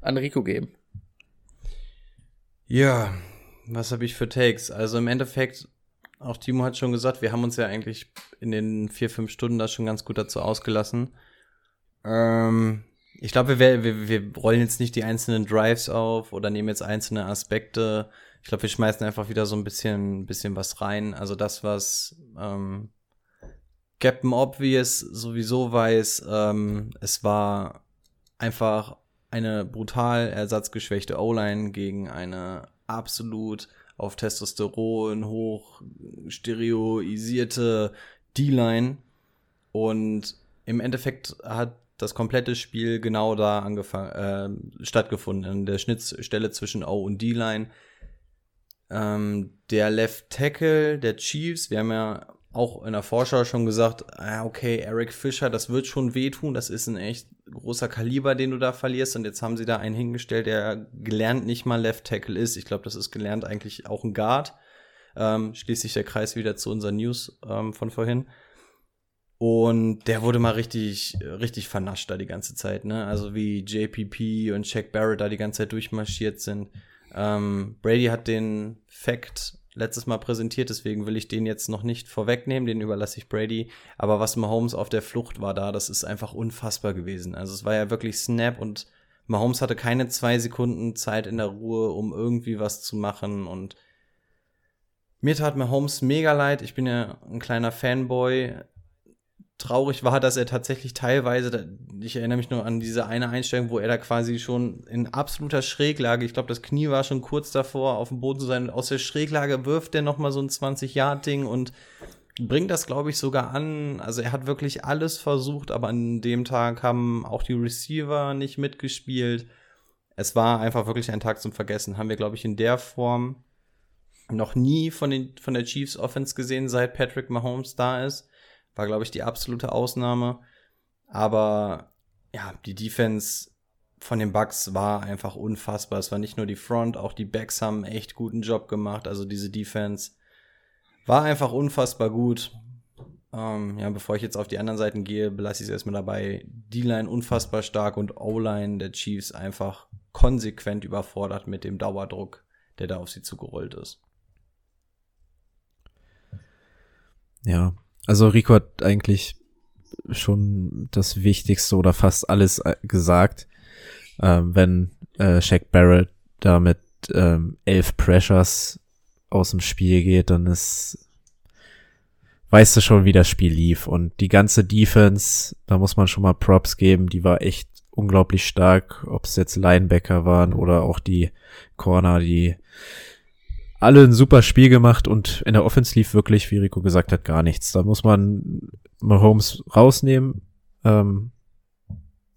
an Rico geben.
Ja, was habe ich für Takes? Also im Endeffekt, auch Timo hat schon gesagt, wir haben uns ja eigentlich in den vier, fünf Stunden da schon ganz gut dazu ausgelassen. Ähm, ich glaube, wir, wir, wir rollen jetzt nicht die einzelnen Drives auf oder nehmen jetzt einzelne Aspekte. Ich glaube, wir schmeißen einfach wieder so ein bisschen, bisschen was rein. Also das, was ähm, Captain Obvious sowieso weiß, ähm, es war einfach eine brutal ersatzgeschwächte O-Line gegen eine absolut auf Testosteron hoch stereoisierte D-Line. Und im Endeffekt hat das komplette Spiel genau da angefangen, äh, stattgefunden, an der Schnittstelle zwischen O und D-Line. Ähm, der Left Tackle der Chiefs, wir haben ja auch in der Vorschau schon gesagt, ah, okay, Eric Fischer, das wird schon wehtun, das ist ein echt großer Kaliber, den du da verlierst. Und jetzt haben sie da einen hingestellt, der gelernt nicht mal Left Tackle ist. Ich glaube, das ist gelernt eigentlich auch ein Guard. Ähm, schließt sich der Kreis wieder zu unseren News ähm, von vorhin. Und der wurde mal richtig, richtig vernascht da die ganze Zeit, ne? Also wie JPP und Shaq Barrett da die ganze Zeit durchmarschiert sind. Ähm, Brady hat den Fact letztes Mal präsentiert, deswegen will ich den jetzt noch nicht vorwegnehmen, den überlasse ich Brady. Aber was Mahomes auf der Flucht war da, das ist einfach unfassbar gewesen. Also es war ja wirklich Snap und Mahomes hatte keine zwei Sekunden Zeit in der Ruhe, um irgendwie was zu machen und mir tat Mahomes mega leid. Ich bin ja ein kleiner Fanboy traurig war, dass er tatsächlich teilweise, ich erinnere mich nur an diese eine Einstellung, wo er da quasi schon in absoluter Schräglage, ich glaube, das Knie war schon kurz davor, auf dem Boden zu sein, aus der Schräglage wirft er noch mal so ein 20-Yard-Ding und bringt das, glaube ich, sogar an. Also er hat wirklich alles versucht, aber an dem Tag haben auch die Receiver nicht mitgespielt. Es war einfach wirklich ein Tag zum Vergessen. Haben wir, glaube ich, in der Form noch nie von, den, von der Chiefs Offense gesehen, seit Patrick Mahomes da ist. War, glaube ich, die absolute Ausnahme. Aber ja, die Defense von den Bucks war einfach unfassbar. Es war nicht nur die Front, auch die Backs haben echt guten Job gemacht. Also diese Defense war einfach unfassbar gut. Ähm, ja, bevor ich jetzt auf die anderen Seiten gehe, belasse ich es erstmal dabei. D-Line unfassbar stark und O-Line der Chiefs einfach konsequent überfordert mit dem Dauerdruck, der da auf sie zugerollt ist.
Ja, also Rico hat eigentlich schon das Wichtigste oder fast alles äh, gesagt. Ähm, wenn äh, Shaq Barrett da mit ähm, elf Pressures aus dem Spiel geht, dann ist weißt du schon, wie das Spiel lief. Und die ganze Defense, da muss man schon mal Props geben, die war echt unglaublich stark, ob es jetzt Linebacker waren oder auch die Corner, die alle ein super Spiel gemacht und in der Offense lief wirklich, wie Rico gesagt hat, gar nichts. Da muss man Mahomes rausnehmen. Ähm,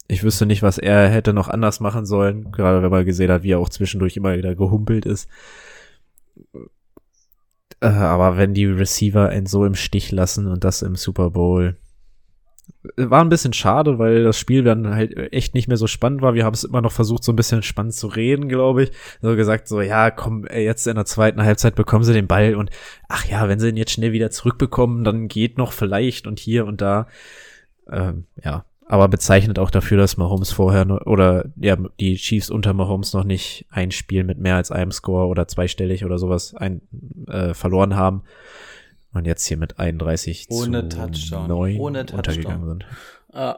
ich wüsste nicht, was er hätte noch anders machen sollen, gerade wenn man gesehen hat, wie er auch zwischendurch immer wieder gehumpelt ist. Äh, aber wenn die Receiver ihn so im Stich lassen und das im Super Bowl, war ein bisschen schade, weil das Spiel dann halt echt nicht mehr so spannend war. Wir haben es immer noch versucht, so ein bisschen spannend zu reden, glaube ich. So gesagt, so, ja, komm, jetzt in der zweiten Halbzeit bekommen sie den Ball und ach ja, wenn sie ihn jetzt schnell wieder zurückbekommen, dann geht noch vielleicht und hier und da. Ähm, ja, aber bezeichnet auch dafür, dass Mahomes vorher oder ja, die Chiefs unter Mahomes noch nicht ein Spiel mit mehr als einem Score oder zweistellig oder sowas ein, äh, verloren haben. Und jetzt hier mit 31
Ohne
zu
Touchdown.
9
Ohne Touchdown.
untergegangen sind.
Äh,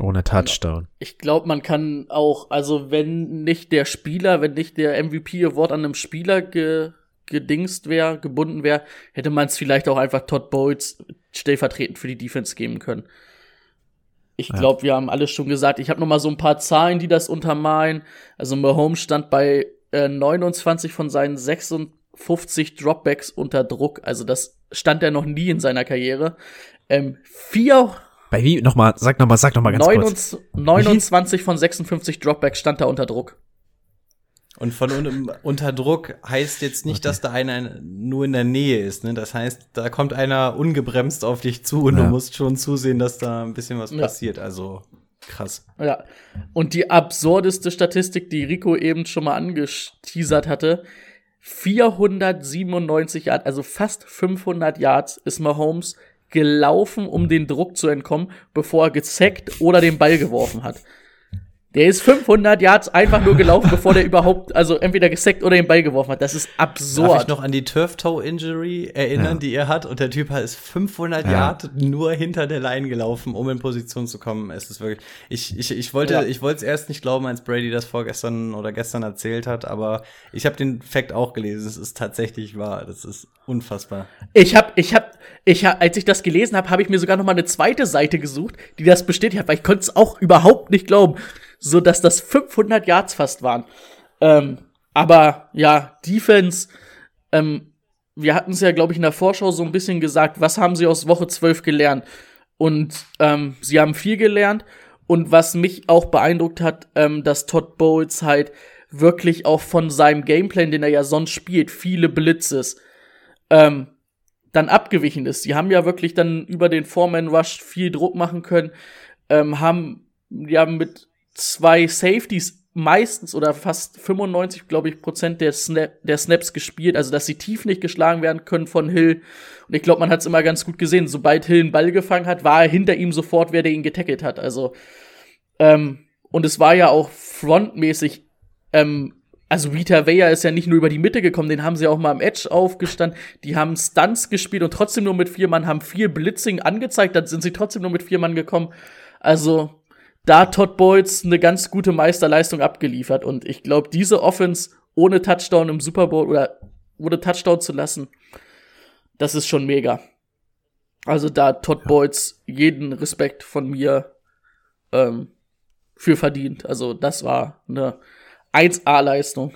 Ohne Touchdown.
ich glaube, man kann auch, also wenn nicht der Spieler, wenn nicht der MVP-Award an einem Spieler ge, gedingst wäre, gebunden wäre, hätte man es vielleicht auch einfach Todd Bowles stellvertretend für die Defense geben können. Ich
Ja.
glaube, wir haben alles schon gesagt. Ich habe noch mal so ein paar Zahlen, die das untermalen. Also Mahomes stand bei äh, 29 von seinen 56 Dropbacks unter Druck. Also das stand er noch nie in seiner Karriere. Ähm, vier,
Bei wie? Nochmal, sag nochmal, sag nochmal ganz kurz.
29, 29 von 56 Dropbacks stand er unter Druck.
Und von un unter Druck heißt jetzt nicht, dass da einer nur in der Nähe ist. Ne? Das heißt, da kommt einer ungebremst auf dich zu und
Ja.
du musst schon zusehen, dass da ein bisschen was
Ja.
passiert. Also krass.
Ja. Und die absurdeste Statistik, die Rico eben schon mal angeteasert hatte, 497 Yards, also fast 500 Yards ist Mahomes gelaufen, um den Druck zu entkommen, bevor er gesackt oder den Ball geworfen hat. Der ist 500 Yards einfach nur gelaufen, bevor der überhaupt, also entweder gesackt oder den Ball geworfen hat. Das ist
Darf
absurd.
ich noch an die Turf-Toe-Injury erinnern,
Ja.
die er hat? Und der Typ ist 500
Ja.
Yard nur hinter der Line gelaufen, um in Position zu kommen. Es ist wirklich, ich, ich, ich wollte,
Ja.
ich wollte es erst nicht glauben, als Brady das vorgestern oder gestern erzählt hat, aber ich habe den Fact auch gelesen. Es ist tatsächlich wahr. Das ist unfassbar.
Ich hab, ich hab, ich hab, als ich das gelesen habe, habe ich mir sogar noch mal eine zweite Seite gesucht, die das bestätigt hat, weil ich konnte es auch überhaupt nicht glauben, so dass das 500 Yards fast waren. Ähm, aber ja, Defense. Ähm, wir hatten es ja, glaube ich, in der Vorschau so ein bisschen gesagt. Was haben sie aus Woche 12 gelernt? Und ähm, sie haben viel gelernt. Und was mich auch beeindruckt hat, ähm, dass Todd Bowles halt wirklich auch von seinem Gameplan, den er ja sonst spielt, viele Blitzes, ähm, dann abgewichen ist. Die haben ja wirklich dann über den Foreman Rush viel Druck machen können, ähm, haben ja mit zwei Safeties meistens oder fast 95, glaube ich, Prozent der, Snap, der Snaps gespielt, also dass sie tief nicht geschlagen werden können von Hill. Und ich glaube, man hat es immer ganz gut gesehen. Sobald Hill einen Ball gefangen hat, war er hinter ihm sofort, wer der ihn getackelt hat. Also ähm, und es war ja auch frontmäßig ähm, also Rita Weyer ist ja nicht nur über die Mitte gekommen, den haben sie auch mal am Edge aufgestanden. Die haben Stunts gespielt und trotzdem nur mit vier Mann, haben viel Blitzing angezeigt, dann sind sie trotzdem nur mit vier Mann gekommen. Also da Todd Bowles eine ganz gute Meisterleistung abgeliefert und ich glaube, diese Offense ohne Touchdown im Super Bowl oder ohne Touchdown zu lassen, das ist schon mega. Also da Todd ja. Bowles jeden Respekt von mir ähm, für verdient. Also das war eine 1A-Leistung.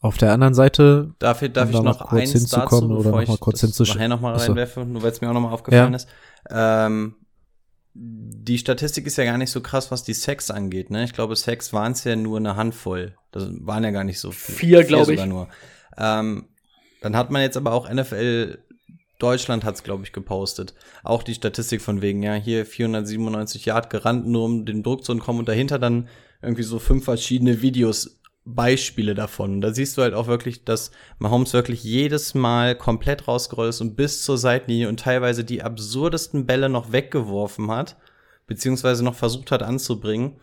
Auf der anderen Seite
darf, ich, darf ich noch
kurz eins hinzukommen dazu, oder noch mal kurz hinzuschauen.
Nachher noch mal reinwerfe, nur weil es mir auch noch mal aufgefallen ja. ist. Ähm, die Statistik ist ja gar nicht so krass, was die Sex angeht. Ne? Ich glaube, Sex waren es ja nur eine Handvoll. Das waren ja gar nicht so
viel. Vier, glaube ich.
Nur. Ähm, dann hat man jetzt aber auch NFL Deutschland hat's glaube ich gepostet. Auch die Statistik von wegen ja hier 497 Yard gerannt, nur um den Druck zu entkommen und dahinter dann irgendwie so fünf verschiedene Videos Beispiele davon. Da siehst du halt auch wirklich, dass Mahomes wirklich jedes Mal komplett rausgerollt ist und bis zur Seitenlinie und teilweise die absurdesten Bälle noch weggeworfen hat, beziehungsweise noch versucht hat anzubringen.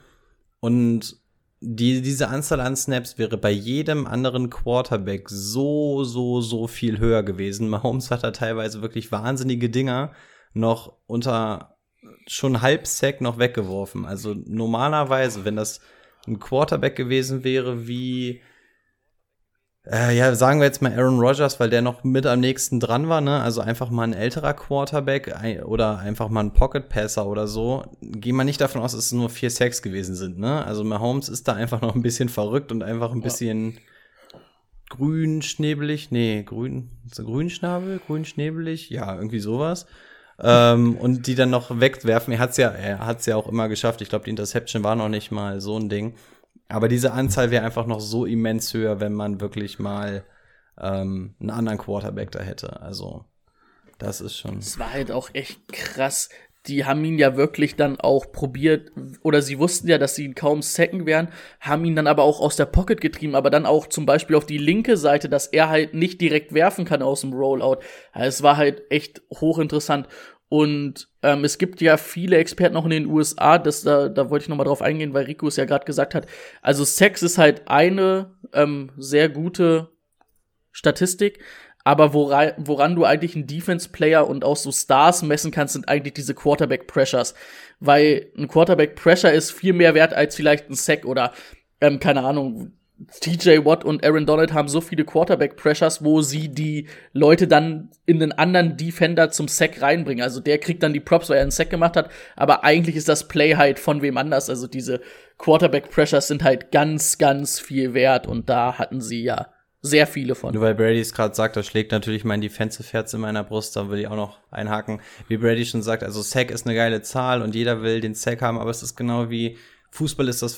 Und die, diese Anzahl an Snaps wäre bei jedem anderen Quarterback so, so, so viel höher gewesen. Mahomes hat da teilweise wirklich wahnsinnige Dinger noch unter schon halb Sack noch weggeworfen. Also normalerweise, wenn das ein Quarterback gewesen wäre wie äh, ja, sagen wir jetzt mal Aaron Rodgers, weil der noch mit am nächsten dran war, ne? Also einfach mal ein älterer Quarterback ein, oder einfach mal ein Pocket Passer oder so. Gehen wir nicht davon aus, dass es nur vier Sacks gewesen sind, ne? Also Mahomes ist da einfach noch ein bisschen verrückt und einfach ein bisschen ja. grün, schnebelig. Nee, grün, so grünschnabel, grün, schnebelig, ja, irgendwie sowas. Ähm, und die dann noch wegwerfen. Er hat's ja, er hat's ja auch immer geschafft. Ich glaube, die Interception war noch nicht mal so ein Ding. Aber diese Anzahl wäre einfach noch so immens höher, wenn man wirklich mal ähm, einen anderen Quarterback da hätte. Also, das ist schon.
Es war halt auch echt krass. Die haben ihn ja wirklich dann auch probiert, oder sie wussten ja, dass sie ihn kaum sacken werden, haben ihn dann aber auch aus der Pocket getrieben, aber dann auch zum Beispiel auf die linke Seite, dass er halt nicht direkt werfen kann aus dem Rollout. Also es war halt echt hochinteressant. Und ähm, es gibt ja viele Experten auch in den USA, das, da, da wollte ich noch mal drauf eingehen, weil Rico es ja gerade gesagt hat. Also Sex ist halt eine ähm, sehr gute Statistik, aber woran, woran du eigentlich einen Defense-Player und auch so Stars messen kannst, sind eigentlich diese Quarterback-Pressures. Weil ein Quarterback-Pressure ist viel mehr wert als vielleicht ein Sack oder, ähm, keine Ahnung, TJ Watt und Aaron Donald haben so viele Quarterback-Pressures, wo sie die Leute dann in den anderen Defender zum Sack reinbringen. Also der kriegt dann die Props, weil er einen Sack gemacht hat, aber eigentlich ist das Play halt von wem anders. Also diese Quarterback-Pressures sind halt ganz, ganz viel wert und da hatten sie ja sehr viele von.
Nur weil Brady es gerade sagt, das schlägt natürlich mein Defensive Herz in meiner Brust, da will ich auch noch einhaken. Wie Brady schon sagt, also Sack ist eine geile Zahl und jeder will den Sack haben, aber es ist genau wie Fußball ist das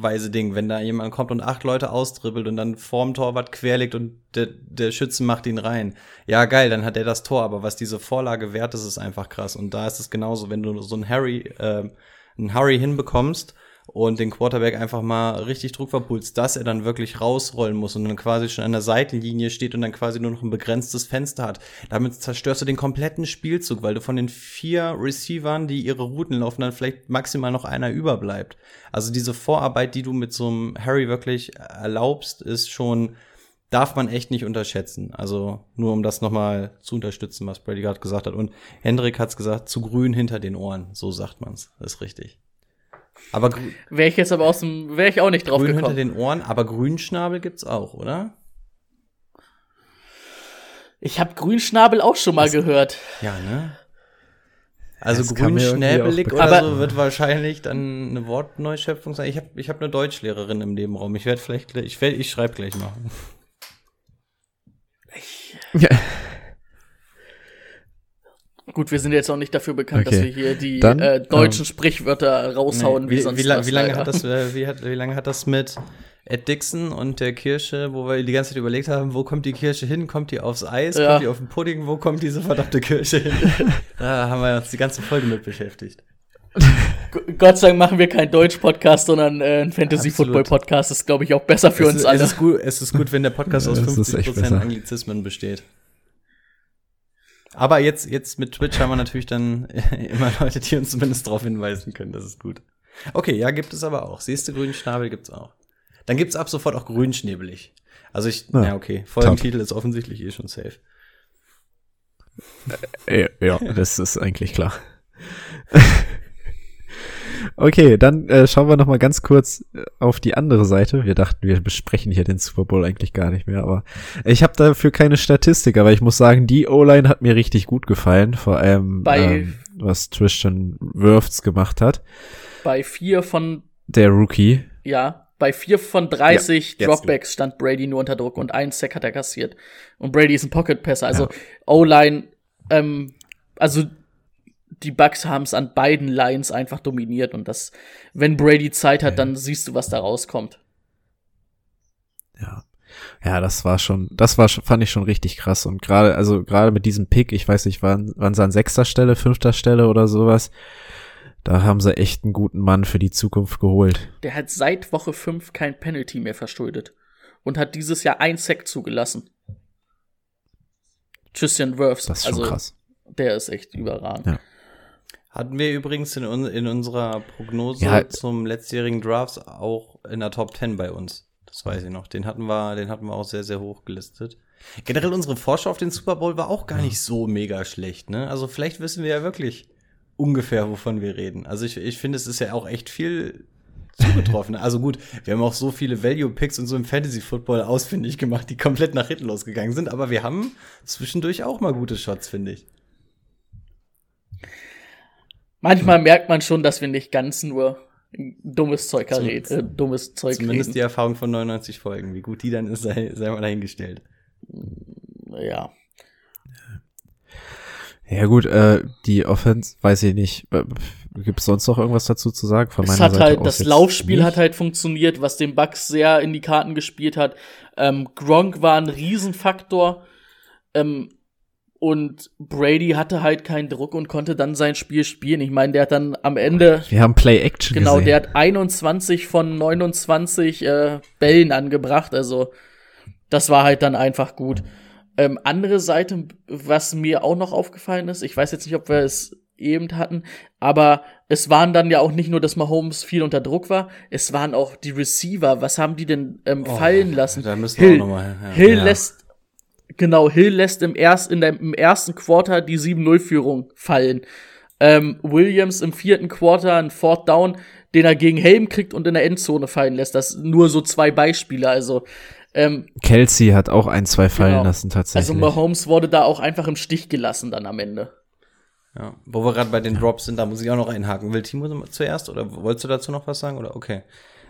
vergleichsweise Ding. Wenn da jemand kommt und acht Leute austribbelt und dann vorm Torwart querlegt und der, der Schützen macht ihn rein. Ja, geil, dann hat er das Tor, aber was diese Vorlage wert ist, ist einfach krass. Und da ist es genauso, wenn du so ein Harry, äh, ein Hurry hinbekommst und den Quarterback einfach mal richtig Druck verpulst, dass er dann wirklich rausrollen muss und dann quasi schon an der Seitenlinie steht und dann quasi nur noch ein begrenztes Fenster hat. Damit zerstörst du den kompletten Spielzug, weil du von den vier Receivern, die ihre Routen laufen, dann vielleicht maximal noch einer überbleibt. Also diese Vorarbeit, die du mit so einem Harry wirklich erlaubst, ist schon darf man echt nicht unterschätzen. Also nur um das nochmal zu unterstützen, was Brady gerade gesagt hat. Und Hendrik hat's gesagt, zu grün hinter den Ohren, so sagt man's. Das ist richtig. Aber
wäre ich jetzt aber aus dem, wäre ich auch nicht drauf
grün
gekommen.
hinter den Ohren, aber Grünschnabel gibt's auch, oder?
Ich habe Grünschnabel auch schon mal das, gehört.
Ja, ne? Also grünschnäbelig oder so wird wahrscheinlich dann eine Wortneuschöpfung sein. Ich habe ich hab eine Deutschlehrerin im Nebenraum. Ich werde vielleicht gleich, ich, werd, ich schreibe gleich mal.
Ich, ja. [laughs] Gut, wir sind jetzt auch nicht dafür bekannt, okay. dass wir hier die Dann, äh, deutschen ähm, Sprichwörter raushauen
nee, wie, wie, sonst. Wie, la wie lange hat das, äh, wie, hat, wie lange hat das mit Ed Dixon und der Kirsche, wo wir die ganze Zeit überlegt haben, wo kommt die Kirsche hin? Kommt die aufs Eis? Ja. Kommt die auf den Pudding? Wo kommt diese verdammte Kirsche hin? [laughs] da haben wir uns die ganze Folge mit beschäftigt.
Gott sei Dank machen wir keinen Deutsch-Podcast, sondern äh, einen Fantasy-Football-Podcast. Das ist, glaube ich, auch besser für
es,
uns alle.
Es ist, gut, es ist gut, wenn der Podcast [laughs] aus 50% Anglizismen besteht. Aber jetzt, jetzt mit Twitch haben wir natürlich dann [laughs] immer Leute, die uns zumindest darauf hinweisen können. Das ist gut. Okay, ja, gibt es aber auch. Siehst du, grünen Schnabel gibt's auch. Dann gibt's ab sofort auch grünschnäbelig. Also ich,
Ja,
ja, okay, Folgentitel ist offensichtlich eh schon safe.
Ja, ja, das ist eigentlich klar. [laughs] Okay, dann äh, schauen wir noch mal ganz kurz äh, auf die andere Seite. Wir dachten, wir besprechen hier den Super Bowl eigentlich gar nicht mehr, aber ich habe dafür keine Statistik, aber ich muss sagen, die O-Line hat mir richtig gut gefallen, vor allem
Bei-
ähm, was Tristan Wirfts gemacht hat,
Bei vier von,
der Rookie.
ja, bei vier von 30
jetzt
Dropbacks stand Brady nur unter Druck und einen Sack hat er kassiert. Und Brady ist ein Pocket-Passer. Also O-Line, ähm, also die Bucks haben es an beiden Lines einfach dominiert und das, wenn Brady Zeit hat, dann siehst du, was da rauskommt.
Ja. Ja, das war schon, das war schon, fand ich schon richtig krass. Und gerade, also gerade mit diesem Pick, ich weiß nicht, waren, waren sie an sechster Stelle, fünfter Stelle oder sowas. Da haben sie echt einen guten Mann für die Zukunft geholt.
Der hat seit Woche 5 kein Penalty mehr verschuldet und hat dieses Jahr ein Sack zugelassen. Tristan Wirfs,
Das ist schon
also
krass.
der ist echt überragend.
Ja.
Hatten wir übrigens in, in unserer Prognose
Ja.
zum letztjährigen Drafts auch in der Top 10 bei uns. Das weiß ich noch. Den hatten wir, den hatten wir auch sehr, sehr hoch gelistet. Generell unsere Vorschau auf den Super Bowl war auch gar nicht so mega schlecht, ne? Also vielleicht wissen wir ja wirklich ungefähr, wovon wir reden. Also ich, ich finde, es ist ja auch echt viel zugetroffen. [laughs] Also gut, wir haben auch so viele Value-Picks und so im Fantasy-Football ausfindig gemacht, die komplett nach hinten losgegangen sind. Aber wir haben zwischendurch auch mal gute Shots, finde ich.
Manchmal merkt man schon, dass wir nicht ganz nur dummes Zeug reden, äh, dummes Zeug
Zumindest die
reden.
Erfahrung von 99 Folgen. Wie gut die dann ist, sei, sei mal dahingestellt.
Ja.
Ja gut, äh, die Offense, weiß ich nicht. Äh, Gibt es sonst noch irgendwas dazu zu sagen? Von
Es
meiner
hat
Seite
halt, das Laufspiel
nicht.
hat halt funktioniert, was dem Bucks sehr in die Karten gespielt hat. Ähm, Gronk war ein Riesenfaktor. Ähm, und Brady hatte halt keinen Druck und konnte dann sein Spiel spielen. Ich meine, der hat dann am Ende,
Wir haben Play Action
genau,
gesehen.
der hat 21 von 29 äh, Bällen angebracht. Also, das war halt dann einfach gut. Ähm, andere Seite, was mir auch noch aufgefallen ist, ich weiß jetzt nicht, ob wir es eben hatten, aber es waren dann ja auch nicht nur, dass Mahomes viel unter Druck war, es waren auch die Receiver. Was haben die denn ähm, fallen lassen?
da müssen wir
Hill,
auch noch mal- ja.
Hill
Ja.
lässt genau Hill lässt im erst in der, im ersten Quarter die 7-0-Führung fallen. Ähm, Williams im vierten Quarter ein Fourth Down, den er gegen Helm kriegt und in der Endzone fallen lässt. Das nur so zwei Beispiele. Also ähm,
Kelsey hat auch ein, zwei fallen
Genau.
lassen tatsächlich.
also Mahomes wurde da auch einfach im Stich gelassen dann am Ende.
Ja. Wo wir gerade bei den Drops sind, da muss ich auch noch einhaken. Will Timo zuerst oder wolltest du dazu noch was sagen? Oder okay.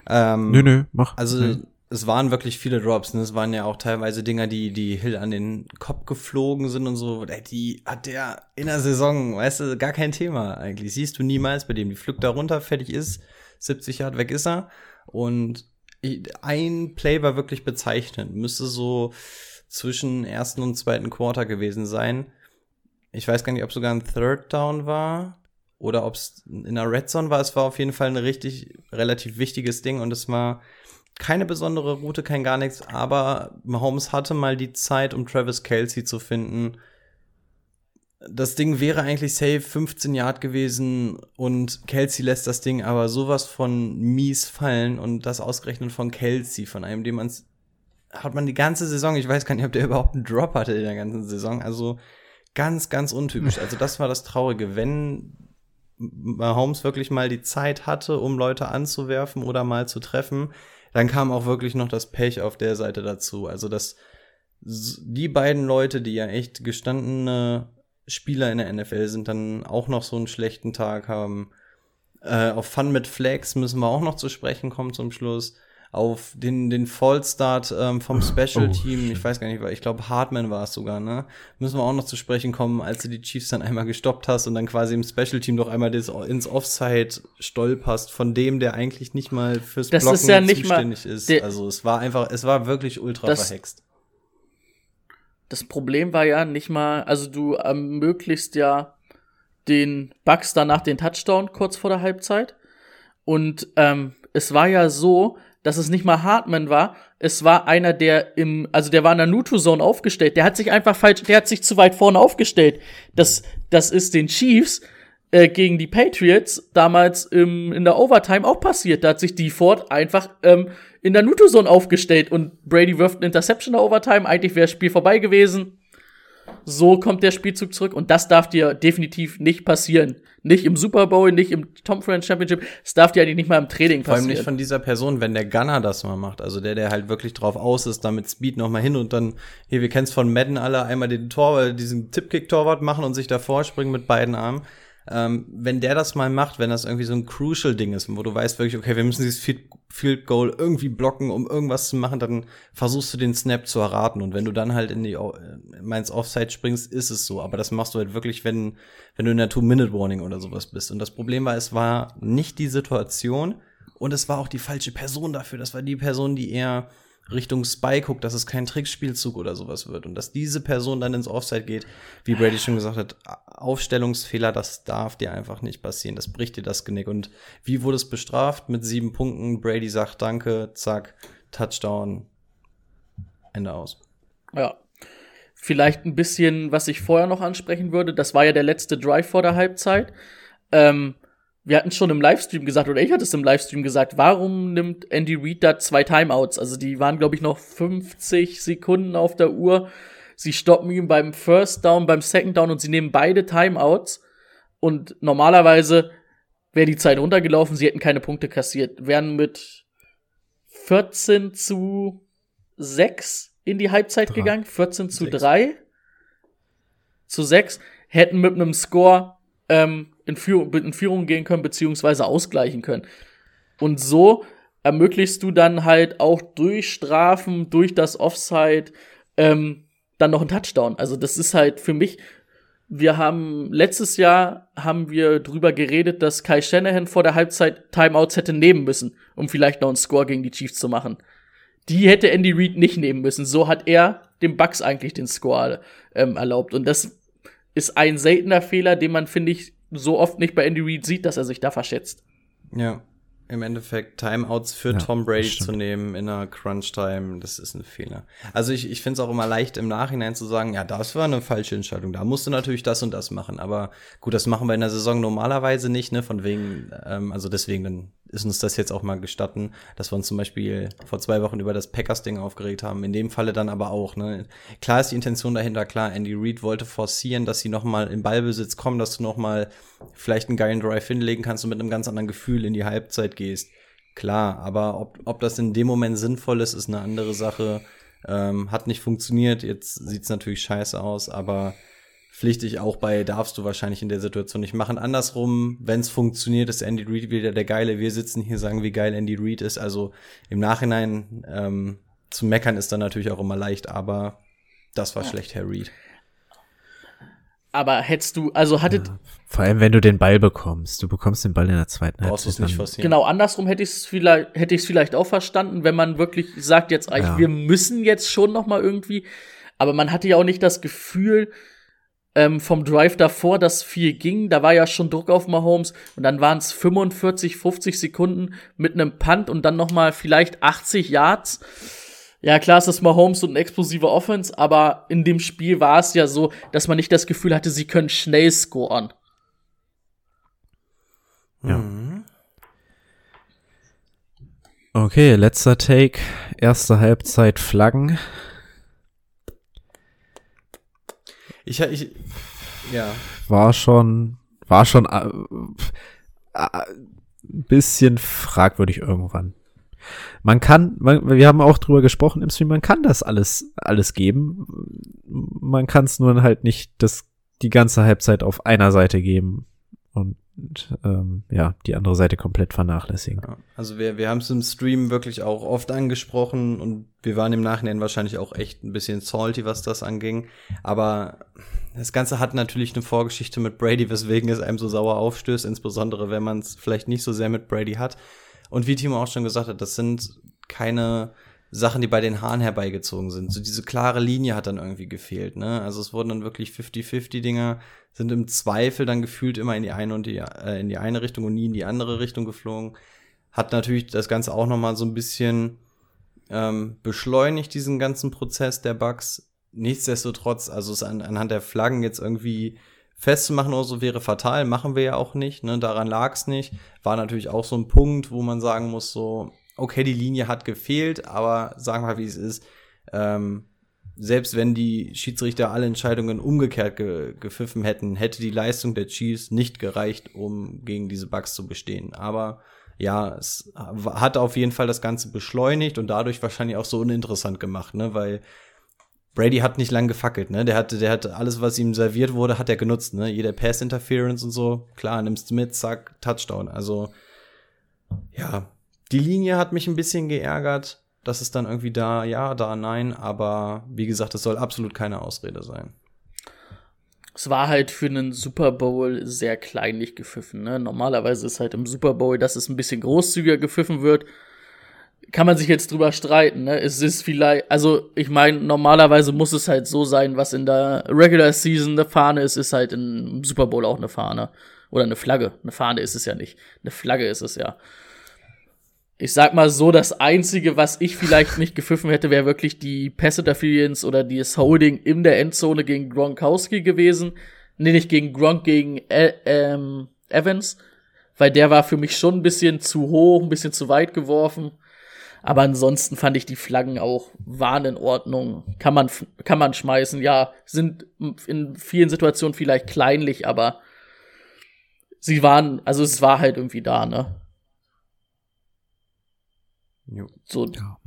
Ähm,
nö, nö, mach.
Also
Nö.
Es waren wirklich viele Drops. Ne? Es waren ja auch teilweise Dinger, die die Hill an den Kopf geflogen sind und so. Die hat der in der Saison, weißt du, gar kein Thema eigentlich. Siehst du niemals bei dem. Die pflückt da runter, fertig ist, 70 Yard weg ist er. Und ein Play war wirklich bezeichnend. Müsste so zwischen ersten und zweiten Quarter gewesen sein. Ich weiß gar nicht, ob sogar ein Third Down war oder ob es in der Red Zone war. Es war auf jeden Fall ein richtig relativ wichtiges Ding und es war keine besondere Route, kein gar nichts, aber Mahomes hatte mal die Zeit, um Travis Kelsey zu finden. Das Ding wäre eigentlich safe 15 Yard gewesen und Kelsey lässt das Ding aber sowas von mies fallen und das ausgerechnet von Kelsey, von einem, dem man hat man die ganze Saison, ich weiß gar nicht, ob der [laughs] überhaupt einen Drop hatte in der ganzen Saison, also ganz, ganz untypisch. [laughs] Also das war das Traurige, wenn Mahomes wirklich mal die Zeit hatte, um Leute anzuwerfen oder mal zu treffen, dann kam auch wirklich noch das Pech auf der Seite dazu. Also dass die beiden Leute, die ja echt gestandene Spieler in der NFL sind, dann auch noch so einen schlechten Tag haben. Äh, auf Fun mit Flags müssen wir auch noch zu sprechen kommen zum Schluss. Auf den, den Fallstart ähm, vom Special
Oh,
Team, ich weiß gar nicht, ich glaube Hartman war es sogar, ne? Müssen wir auch noch zu sprechen kommen, als du die Chiefs dann einmal gestoppt hast und dann quasi im Special Team doch einmal das, ins Offside stolperst von dem, der eigentlich nicht mal fürs
Das
Blocken
ist ja nicht mal-
zuständig ist.
der-
also es war einfach, es war wirklich ultra
Das-
verhext.
Das Problem war ja nicht mal, also du ermöglichst ja den Bucks danach den Touchdown kurz vor der Halbzeit. Und ähm, es war ja so, dass es nicht mal Hartman war, es war einer, der im, also der war in der Nutu-Zone aufgestellt. Der hat sich einfach falsch, der hat sich zu weit vorne aufgestellt. Das, das ist den Chiefs äh, gegen die Patriots damals im, in der Overtime auch passiert. Da hat sich die Ford einfach ähm, in der Nuto-Zone aufgestellt und Brady wirft eine Interception in der Overtime. Eigentlich wäre das Spiel vorbei gewesen. So kommt der Spielzug zurück und das darf dir definitiv nicht passieren. Nicht im Super Bowl, nicht im Tom Friends Championship. Es darf dir eigentlich nicht mal im Training passieren.
Vor allem nicht von dieser Person, wenn der Gunner das mal macht. Also der, der halt wirklich drauf aus ist, damit Speed noch mal hin und dann, hier, wir kennen es von Madden alle, einmal den Tor, diesen Tipkick-Torwart machen und sich davor springen mit beiden Armen ähm, wenn der das mal macht, wenn das irgendwie so ein crucial Ding ist, wo du weißt wirklich, okay, wir müssen dieses Field Goal irgendwie blocken, um irgendwas zu machen, dann versuchst du den Snap zu erraten. Und wenn du dann halt in die äh, meins Offside springst, ist es so. Aber das machst du halt wirklich, wenn, wenn du in der Two-Minute-Warning oder sowas bist. Und das Problem war, es war nicht die Situation und es war auch die falsche Person dafür. Das war die Person, die eher Richtung Spy guckt, dass es kein Trickspielzug oder sowas wird und dass diese Person dann ins Offside geht, wie Brady schon gesagt hat, Aufstellungsfehler, das darf dir einfach nicht passieren, das bricht dir das Genick. Und wie wurde es bestraft? Mit sieben Punkten, Brady sagt Danke, zack, Touchdown, Ende aus.
Ja. Vielleicht ein bisschen, was ich vorher noch ansprechen würde, das war ja der letzte Drive vor der Halbzeit. Ähm, wir hatten schon im Livestream gesagt, oder ich hatte es im Livestream gesagt, warum nimmt Andy Reid da zwei Timeouts? Also die waren, glaube ich, noch 50 Sekunden auf der Uhr. Sie stoppen ihn beim First Down, beim Second Down und sie nehmen beide Timeouts. Und normalerweise wäre die Zeit runtergelaufen, sie hätten keine Punkte kassiert, wären mit 14 zu 6 in die Halbzeit 3. gegangen, 14 zu 6. 3 zu 6, hätten mit einem Score ähm, in, Führung, in Führung gehen können, beziehungsweise ausgleichen können. Und so ermöglichst du dann halt auch durch Strafen, durch das Offside, ähm, dann noch einen Touchdown. Also das ist halt für mich, wir haben letztes Jahr haben wir drüber geredet, dass Kai Shanahan vor der Halbzeit Timeouts hätte nehmen müssen, um vielleicht noch einen Score gegen die Chiefs zu machen. Die hätte Andy Reid nicht nehmen müssen. So hat er dem Bucks eigentlich den Score ähm, erlaubt. Und das ist ein seltener Fehler, den man, finde ich, so oft nicht bei Andy Reid sieht, dass er sich da verschätzt.
Ja, im Endeffekt Timeouts für ja, Tom Brady zu nehmen in einer Crunch-Time, das ist ein Fehler. Also ich, ich finde es auch immer leicht im Nachhinein zu sagen, ja, das war eine falsche Entscheidung, da musst du natürlich das und das machen. Aber gut, das machen wir in der Saison normalerweise nicht, ne? Von wegen, ähm, also deswegen, dann ist uns das jetzt auch mal gestatten, dass wir uns zum Beispiel vor zwei Wochen über das Packers-Ding aufgeregt haben. In dem Falle dann aber auch, ne? Klar ist die Intention dahinter, klar, Andy Reid wollte forcieren, dass sie nochmal in Ballbesitz kommen, dass du nochmal vielleicht einen geilen Drive hinlegen kannst und mit einem ganz anderen Gefühl in die Halbzeit gehst. Klar, aber ob, ob das in dem Moment sinnvoll ist, ist eine andere Sache. Ähm, hat nicht funktioniert, jetzt sieht's natürlich scheiße aus, aber pflichtig auch bei darfst du wahrscheinlich in der Situation nicht machen. Andersrum, wenn es funktioniert, ist Andy Reid wieder der Geile. Wir sitzen hier, sagen, wie geil Andy Reid ist. Also im Nachhinein ähm, zu meckern ist dann natürlich auch immer leicht, aber das war ja. schlecht, Herr Reid.
Aber hättest du, also hattet. Ja,
vor allem, wenn du den Ball bekommst. Du bekommst den Ball in der zweiten
Brauchst Halbzeit. nicht forcieren.
Genau, andersrum hätte ich es vielleicht, hätte ich es vielleicht auch verstanden, wenn man wirklich sagt jetzt, ja. wir müssen jetzt schon noch mal irgendwie. Aber man hatte ja auch nicht das Gefühl, ähm, vom Drive davor, dass viel ging. Da war ja schon Druck auf Mahomes und dann waren es 45, 50 Sekunden mit einem Punt und dann noch mal vielleicht 80 Yards ja, klar, es ist Mahomes und ein explosiver Offense, aber in dem Spiel war es ja so, dass man nicht das Gefühl hatte, sie können schnell scoren.
Ja. Mhm. Okay, letzter Take. Erste Halbzeit Flaggen.
Ich, ich, ja.
War schon, war schon äh, äh, ein bisschen fragwürdig irgendwann man kann, man, wir haben auch drüber gesprochen im Stream, man kann das alles, alles geben. Man kann es nur halt nicht das, die ganze Halbzeit auf einer Seite geben und ähm, ja, die andere Seite komplett vernachlässigen.
Also wir, wir haben es im Stream wirklich auch oft angesprochen und wir waren im Nachhinein wahrscheinlich auch echt ein bisschen salty, was das anging. Aber das Ganze hat natürlich eine Vorgeschichte mit Brady, weswegen es einem so sauer aufstößt, insbesondere wenn man es vielleicht nicht so sehr mit Brady hat. Und wie Timo auch schon gesagt hat, das sind keine Sachen, die bei den Haaren herbeigezogen sind. So diese klare Linie hat dann irgendwie gefehlt, ne? Also es wurden dann wirklich 50-50 Dinger, sind im Zweifel dann gefühlt immer in die eine und die, äh, in die eine Richtung und nie in die andere Richtung geflogen. Hat natürlich das Ganze auch nochmal so ein bisschen ähm, beschleunigt, diesen ganzen Prozess der Bugs. Nichtsdestotrotz, also es an, anhand der Flaggen jetzt irgendwie festzumachen oder so wäre fatal, machen wir ja auch nicht, ne? daran lag's nicht. War natürlich auch so ein Punkt, wo man sagen muss, so, okay, die Linie hat gefehlt, aber sagen wir, wie es ist, ähm, selbst wenn die Schiedsrichter alle Entscheidungen umgekehrt ge gepfiffen hätten, hätte die Leistung der Chiefs nicht gereicht, um gegen diese Bugs zu bestehen. Aber ja, es hat auf jeden Fall das Ganze beschleunigt und dadurch wahrscheinlich auch so uninteressant gemacht, ne, weil Brady hat nicht lang gefackelt, ne? Der hatte, der hat alles, was ihm serviert wurde, hat er genutzt, ne? Jeder Pass Interference und so, klar, nimmst mit, zack, Touchdown. Also ja, die Linie hat mich ein bisschen geärgert. Das ist dann irgendwie da, ja, da, nein, aber wie gesagt, es soll absolut keine Ausrede sein.
Es war halt für einen Super Bowl sehr kleinlich gepfiffen. Ne? Normalerweise ist halt im Super Bowl, dass es ein bisschen großzügiger gepfiffen wird kann man sich jetzt drüber streiten, ne? Es ist vielleicht, also ich meine, normalerweise muss es halt so sein, was in der Regular Season eine Fahne ist, ist halt im Super Bowl auch eine Fahne. Oder eine Flagge. Eine Fahne ist es ja nicht. Eine Flagge ist es ja. Ich sag mal so, das Einzige, was ich vielleicht nicht gepfiffen hätte, wäre wirklich die Pass Interference oder das Holding in der Endzone gegen Gronkowski gewesen. Nee, nicht gegen Gronk, gegen äh, ähm, Evans. Weil der war für mich schon ein bisschen zu hoch, ein bisschen zu weit geworfen. Aber ansonsten fand ich die Flaggen auch waren in Ordnung. Kann man, kann man schmeißen. Ja, sind in vielen Situationen vielleicht kleinlich, aber sie waren, also es war halt irgendwie da, ne? Jo. So. Ja.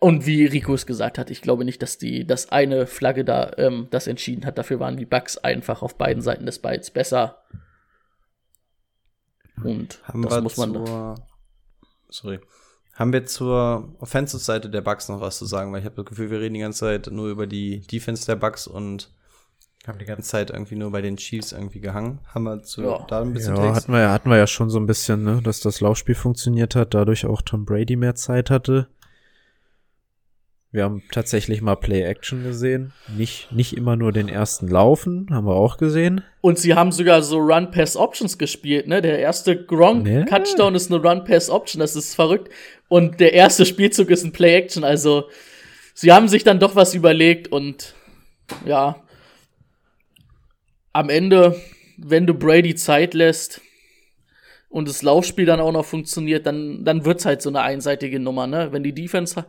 Und wie Rico es gesagt hat, ich glaube nicht, dass die, dass eine Flagge da ähm, das entschieden hat. Dafür waren die Bugs einfach auf beiden Seiten des Balls besser. Und
Haben das muss man. Zur, sorry. Haben wir zur Offensive-Seite der Bugs noch was zu sagen? Weil ich habe das Gefühl, wir reden die ganze Zeit nur über die Defense der Bugs und haben die ganze Zeit irgendwie nur bei den Chiefs irgendwie gehangen. Haben wir zu,
ja. da ein bisschen Ja, hatten wir, ja, hatten wir ja schon so ein bisschen, ne, dass das Laufspiel funktioniert hat, dadurch auch Tom Brady mehr Zeit hatte. Wir haben tatsächlich mal Play-Action gesehen. Nicht, nicht immer nur den ersten Laufen, haben wir auch gesehen.
Und sie haben sogar so Run-Pass-Options gespielt, ne? Der erste Gronk-Touchdown ist eine Run-Pass-Option, das ist verrückt. Und der erste Spielzug ist ein Play-Action, also sie haben sich dann doch was überlegt und ja. Am Ende, wenn du Brady Zeit lässt und das Laufspiel dann auch noch funktioniert, dann, dann wird's halt so eine einseitige Nummer, ne? Wenn die Defense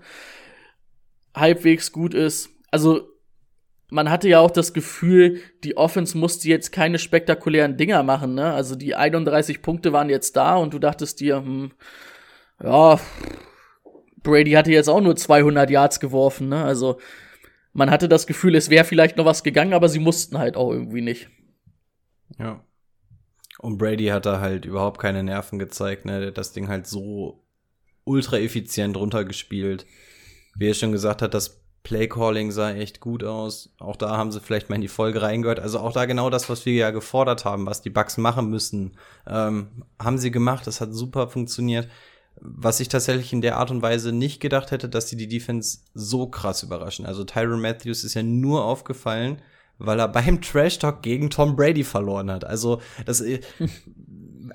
halbwegs gut ist. Also man hatte ja auch das Gefühl, die Offense musste jetzt keine spektakulären Dinger machen, ne? Also die 31 Punkte waren jetzt da und du dachtest dir, hm, ja, Brady hatte jetzt auch nur 200 Yards geworfen, ne? Also man hatte das Gefühl, es wäre vielleicht noch was gegangen, aber sie mussten halt auch irgendwie nicht.
Ja. Und Brady hat da halt überhaupt keine Nerven gezeigt, ne? Das Ding halt so ultra effizient runtergespielt wie er schon gesagt hat, das Playcalling sah echt gut aus. Auch da haben sie vielleicht mal in die Folge reingehört. Also auch da genau das, was wir ja gefordert haben, was die Bugs machen müssen, ähm, haben sie gemacht. Das hat super funktioniert. Was ich tatsächlich in der Art und Weise nicht gedacht hätte, dass sie die Defense so krass überraschen. Also Tyron Matthews ist ja nur aufgefallen, weil er beim Trash Talk gegen Tom Brady verloren hat. Also das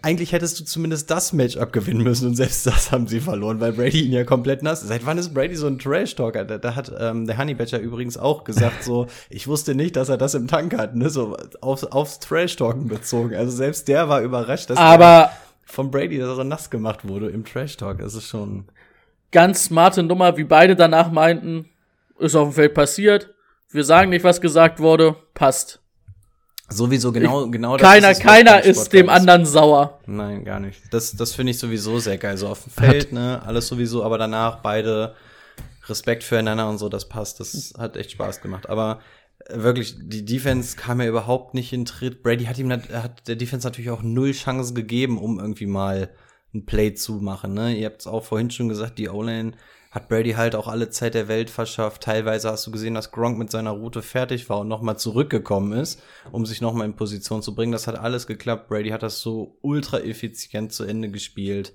eigentlich hättest du zumindest das Matchup gewinnen müssen und selbst das haben sie verloren, weil Brady ihn ja komplett nass. Seit wann ist Brady so ein Trash-Talker? Da, da, hat ähm, der Honey Badger übrigens auch gesagt, so, [laughs] ich wusste nicht, dass er das im Tank hat, ne? So aufs, aufs Trash-Talken bezogen. Also selbst der war überrascht, dass
Aber
von Brady so nass gemacht wurde im Trash-Talk. Das ist schon.
Ganz smarte Nummer, wie beide danach meinten, ist auf dem Feld passiert. Wir sagen nicht, was gesagt wurde, passt.
Sowieso genau,
ich,
genau
das Keiner, ist keiner ist dem anderen sauer.
Nein, gar nicht. Das, das finde ich sowieso sehr geil. So auf dem Feld, ne, alles sowieso, aber danach beide Respekt füreinander und so, das passt. Das hat echt Spaß gemacht. Aber äh, wirklich, die Defense kam ja überhaupt nicht in Tritt. Brady hat ihm, hat der Defense natürlich auch null Chancen gegeben, um irgendwie mal ein Play zu machen, ne. Ihr habt es auch vorhin schon gesagt, die O-Lane hat Brady halt auch alle Zeit der Welt verschafft. Teilweise hast du gesehen, dass Gronk mit seiner Route fertig war und nochmal zurückgekommen ist, um sich nochmal in Position zu bringen. Das hat alles geklappt. Brady hat das so ultra effizient zu Ende gespielt.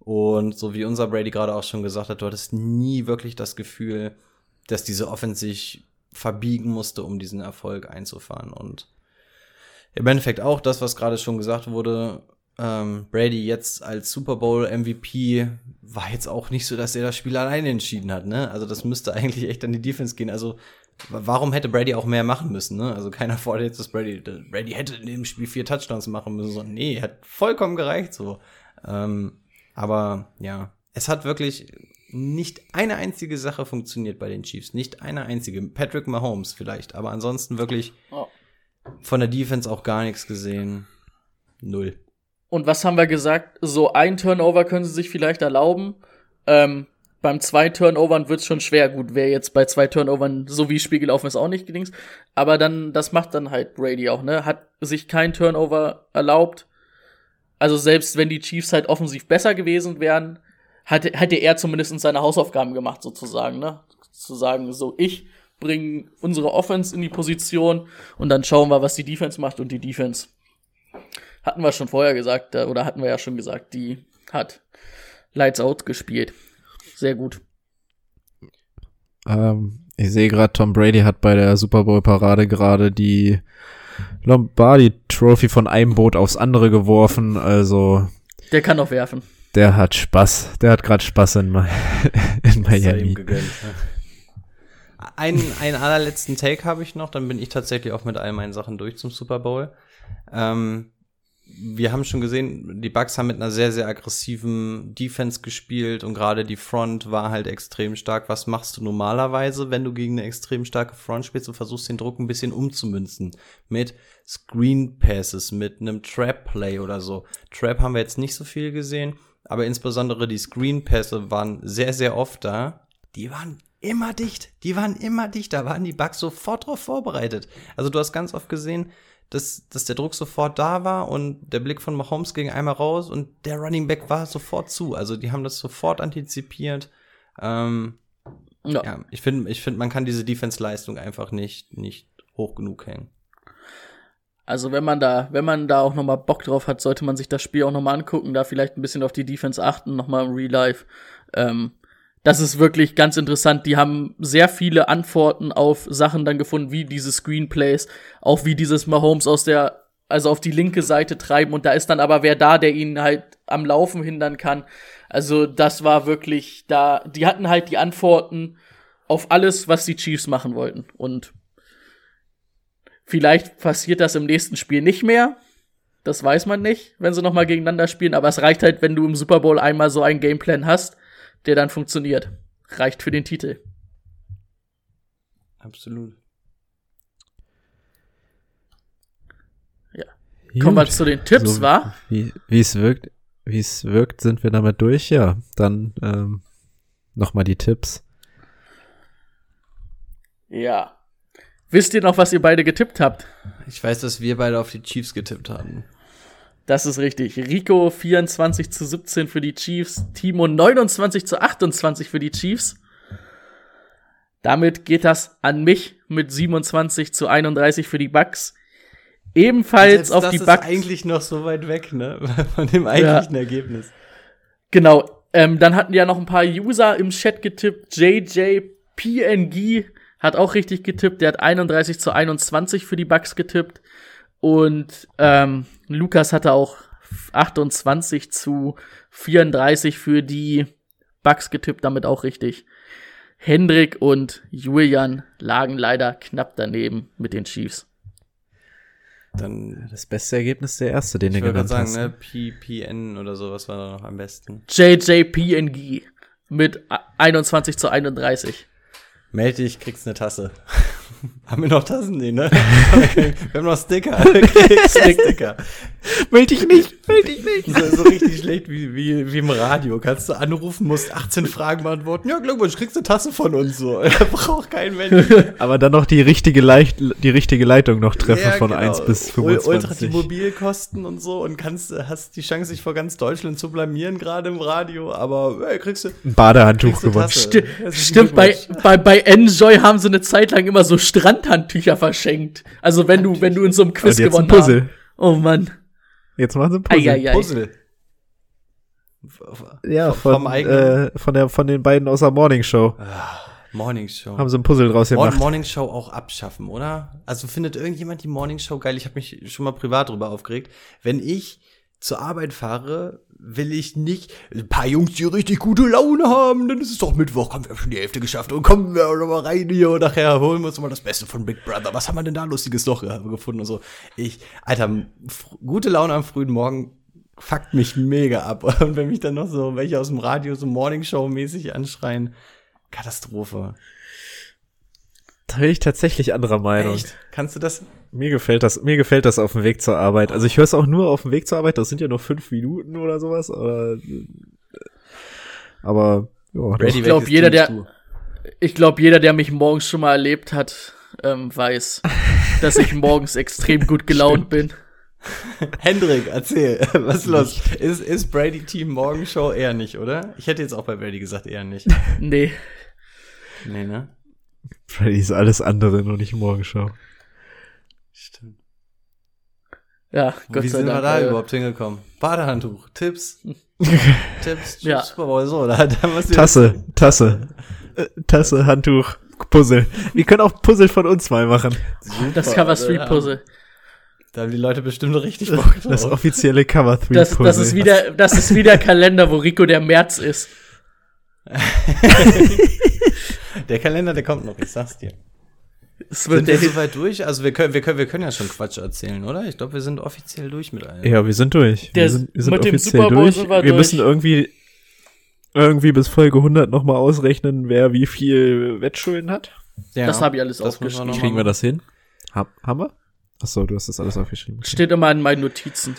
Und so wie unser Brady gerade auch schon gesagt hat, du hattest nie wirklich das Gefühl, dass diese Offense sich verbiegen musste, um diesen Erfolg einzufahren. Und im Endeffekt auch das, was gerade schon gesagt wurde, ähm, Brady jetzt als Super Bowl MVP war jetzt auch nicht so, dass er das Spiel alleine entschieden hat, ne? Also das müsste eigentlich echt an die Defense gehen. Also warum hätte Brady auch mehr machen müssen, ne? Also keiner [laughs] fordert jetzt, dass Brady, Brady hätte in dem Spiel vier Touchdowns machen müssen. So, nee, hat vollkommen gereicht so. Ähm, aber ja, es hat wirklich nicht eine einzige Sache funktioniert bei den Chiefs. Nicht eine einzige. Patrick Mahomes vielleicht, aber ansonsten wirklich von der Defense auch gar nichts gesehen. Null.
Und was haben wir gesagt? So ein Turnover können sie sich vielleicht erlauben. Ähm, beim zwei Turnovern wird's schon schwer. Gut, wer jetzt bei zwei Turnovern so wie Spiel gelaufen ist, auch nicht gedings. Aber dann, das macht dann halt Brady auch, ne? Hat sich kein Turnover erlaubt. Also selbst wenn die Chiefs halt offensiv besser gewesen wären, hatte, hätte er zumindest seine Hausaufgaben gemacht, sozusagen, ne? Zu sagen, so, ich bringe unsere Offense in die Position und dann schauen wir, was die Defense macht und die Defense hatten wir schon vorher gesagt, äh, oder hatten wir ja schon gesagt, die hat Lights Out gespielt. Sehr gut.
Ähm, ich sehe gerade, Tom Brady hat bei der Super Bowl Parade gerade die Lombardi Trophy von einem Boot aufs andere geworfen. Also
Der kann auch werfen.
der hat Spaß. Der hat gerade Spaß in, Mi- [laughs] in Miami.
gegönnt, ne? Einen, einen allerletzten Take habe ich noch, dann bin ich tatsächlich auch mit all meinen Sachen durch zum Super Bowl. Ähm, wir haben schon gesehen, die Bucks haben mit einer sehr, sehr aggressiven Defense gespielt und gerade die Front war halt extrem stark. Was machst du normalerweise, wenn du gegen eine extrem starke Front spielst und versuchst, den Druck ein bisschen umzumünzen? Mit Screen Passes, mit einem Trap Play oder so. Trap haben wir jetzt nicht so viel gesehen, aber insbesondere die Screen Pässe waren sehr, sehr oft da. Die waren immer dicht. Die waren immer dicht. Da waren die Bugs sofort drauf vorbereitet. Also du hast ganz oft gesehen, dass, dass der Druck sofort da war und der Blick von Mahomes ging einmal raus und der Running Back war sofort zu. Also die haben das sofort antizipiert. Ähm,
Ja.
ja, ich finde, ich finde, man kann diese Defense-Leistung einfach nicht, nicht hoch genug hängen.
Also wenn man da, wenn man da auch noch mal Bock drauf hat, sollte man sich das Spiel auch noch mal angucken, da vielleicht ein bisschen auf die Defense achten, noch mal im Real Life. Ähm, das ist wirklich ganz interessant. Die haben sehr viele Antworten auf Sachen dann gefunden, wie diese Screenplays, auch wie dieses Mahomes aus der, also auf die linke Seite treiben und da ist dann aber wer da, der ihn halt am Laufen hindern kann. Also das war wirklich da, die hatten halt die Antworten auf alles, was die Chiefs machen wollten und Vielleicht passiert das im nächsten Spiel nicht mehr. Das weiß man nicht, wenn sie noch mal gegeneinander spielen. Aber es reicht halt, wenn du im Super Bowl einmal so einen Gameplan hast, der dann funktioniert. Reicht für den Titel.
Absolut.
Kommen wir
Gut.
zu den Tipps,
So,
wa?
Wie es wirkt, wie es wirkt, sind wir damit durch. Ja, dann ähm, noch mal die Tipps.
Ja. Wisst ihr noch, was ihr beide getippt habt?
Ich weiß, dass wir beide auf die Chiefs getippt haben.
Das ist richtig. Rico 24 zu 17 für die Chiefs, Timo 29 zu 28 für die Chiefs. Damit geht das an mich mit 27 zu 31 für die Bucks. Ebenfalls auf
das
die
ist
Bucks.
eigentlich noch so weit weg, ne? [laughs] Von dem eigentlichen Ergebnis.
Genau. Ähm, dann hatten ja noch ein paar User im Chat getippt. JJPNG hat auch richtig getippt. Der hat 31 zu 21 für die Bucks getippt. Und ähm, Lukas hatte auch 28 zu 34 für die Bucks getippt, damit auch richtig. Hendrik und Julian lagen leider knapp daneben mit den Chiefs.
Dann,
Das beste Ergebnis der erste, den
ich
du genannt
sagen,
hast.
ne, PPN oder sowas war da noch am besten.
JJPNG mit 21 zu 31.
Meld dich, kriegst eine Tasse. [laughs] haben wir noch Tassen? Nee, ne? [laughs] wir haben noch Sticker. [laughs] Kriegst Sticker.
Meld dich nicht, meld dich nicht.
So, so richtig schlecht wie, wie, wie im Radio. Kannst du anrufen, musst 18 Fragen beantworten. Ja, Glückwunsch, kriegst eine Tasse von uns so. Braucht kein Mensch.
Aber dann noch die richtige, Leicht die richtige Leitung noch treffen
Ja,
von
genau.
1 bis
Ul-
25.
Ultra die Mobilkosten und so und kannst, hast die Chance, dich vor ganz Deutschland zu blamieren, gerade im Radio, aber ey, kriegst du.
Ein Badehandtuch
du
gewonnen.
Herzlichen
stimmt, bei, bei, bei Enjoy haben sie eine Zeit lang immer so Strandhandtücher verschenkt. Also wenn du, wenn du in so einem Quiz
Und jetzt ein
gewonnen
Puzzle.
hast. Oh Mann.
Jetzt machen sie ein Puzzle.
Eieiei.
Puzzle.
Ja, von,
eigenen-
äh, von, der, von den beiden aus der Morning Show.
Morning Show.
Haben sie ein Puzzle draus
Mor
gemacht.
Morning Show auch abschaffen, oder? Also findet irgendjemand die Morning Show geil? Ich habe mich schon mal privat drüber aufgeregt. Wenn ich zur Arbeit fahre, will ich nicht ein paar Jungs, die richtig gute Laune haben, dann ist es doch Mittwoch, komm, wir haben schon die Hälfte geschafft und kommen wir auch noch mal rein hier und nachher holen wir uns mal das Beste von Big Brother. Was haben wir denn da lustiges noch gefunden und so. Ich, Alter, gute Laune am frühen Morgen fuckt mich mega ab. [laughs] Und wenn mich dann noch so welche aus dem Radio so Morning Show mäßig anschreien, Katastrophe.
Da bin ich tatsächlich anderer Meinung.
Echt? Kannst du das?
Mir gefällt das, mir gefällt das auf dem Weg zur Arbeit. Also ich höre es auch nur auf dem Weg zur Arbeit. Das sind ja nur fünf Minuten oder sowas. Aber, aber ja,
ich glaube, jeder, der, ich glaube, jeder, der mich morgens schon mal erlebt hat, ähm, weiß, [laughs] dass ich morgens extrem gut gelaunt bin. [laughs]
Hendrik, erzähl, [laughs] was ist los? Ist, ist Brady Team Morgenshow eher nicht, oder? Ich hätte jetzt auch bei Brady gesagt, eher nicht.
nee.
Nee, ne?
Brady ist alles andere, nur nicht Morgenschau.
Stimmt.
Ja,
Gott Wie sei sind Dank, wir da äh, überhaupt hingekommen? Badehandtuch, Tipps, [laughs] Tipps,
ja. Super Bowl, so, da, da Tasse, Tasse, äh, Tasse, Handtuch, Puzzle. Wir können auch Puzzle von uns mal machen.
Super, das Cover Street Puzzle.
Da haben die Leute bestimmt richtig Bock
drauf. Das offizielle Cover 3
das, das ist wieder, das ist wieder Kalender, wo Rico der März ist. [laughs] [laughs]
der Kalender, der kommt noch, ich sag's dir. Es wird sind wir soweit durch? Also wir können, wir können, wir können ja schon Quatsch erzählen, oder? Ich glaube, wir sind offiziell durch mit allem.
Ja, wir sind durch. Der, wir sind, wir sind offiziell durch. Wir, wir müssen irgendwie irgendwie bis Folge 100 nochmal ausrechnen, wer wie viel Wettschulden hat.
Ja, das habe ich alles aufgeschrieben.
Kriegen wir das hin? Hab, haben wir? Achso, du hast das alles aufgeschrieben.
Okay. Steht immer in meinen Notizen.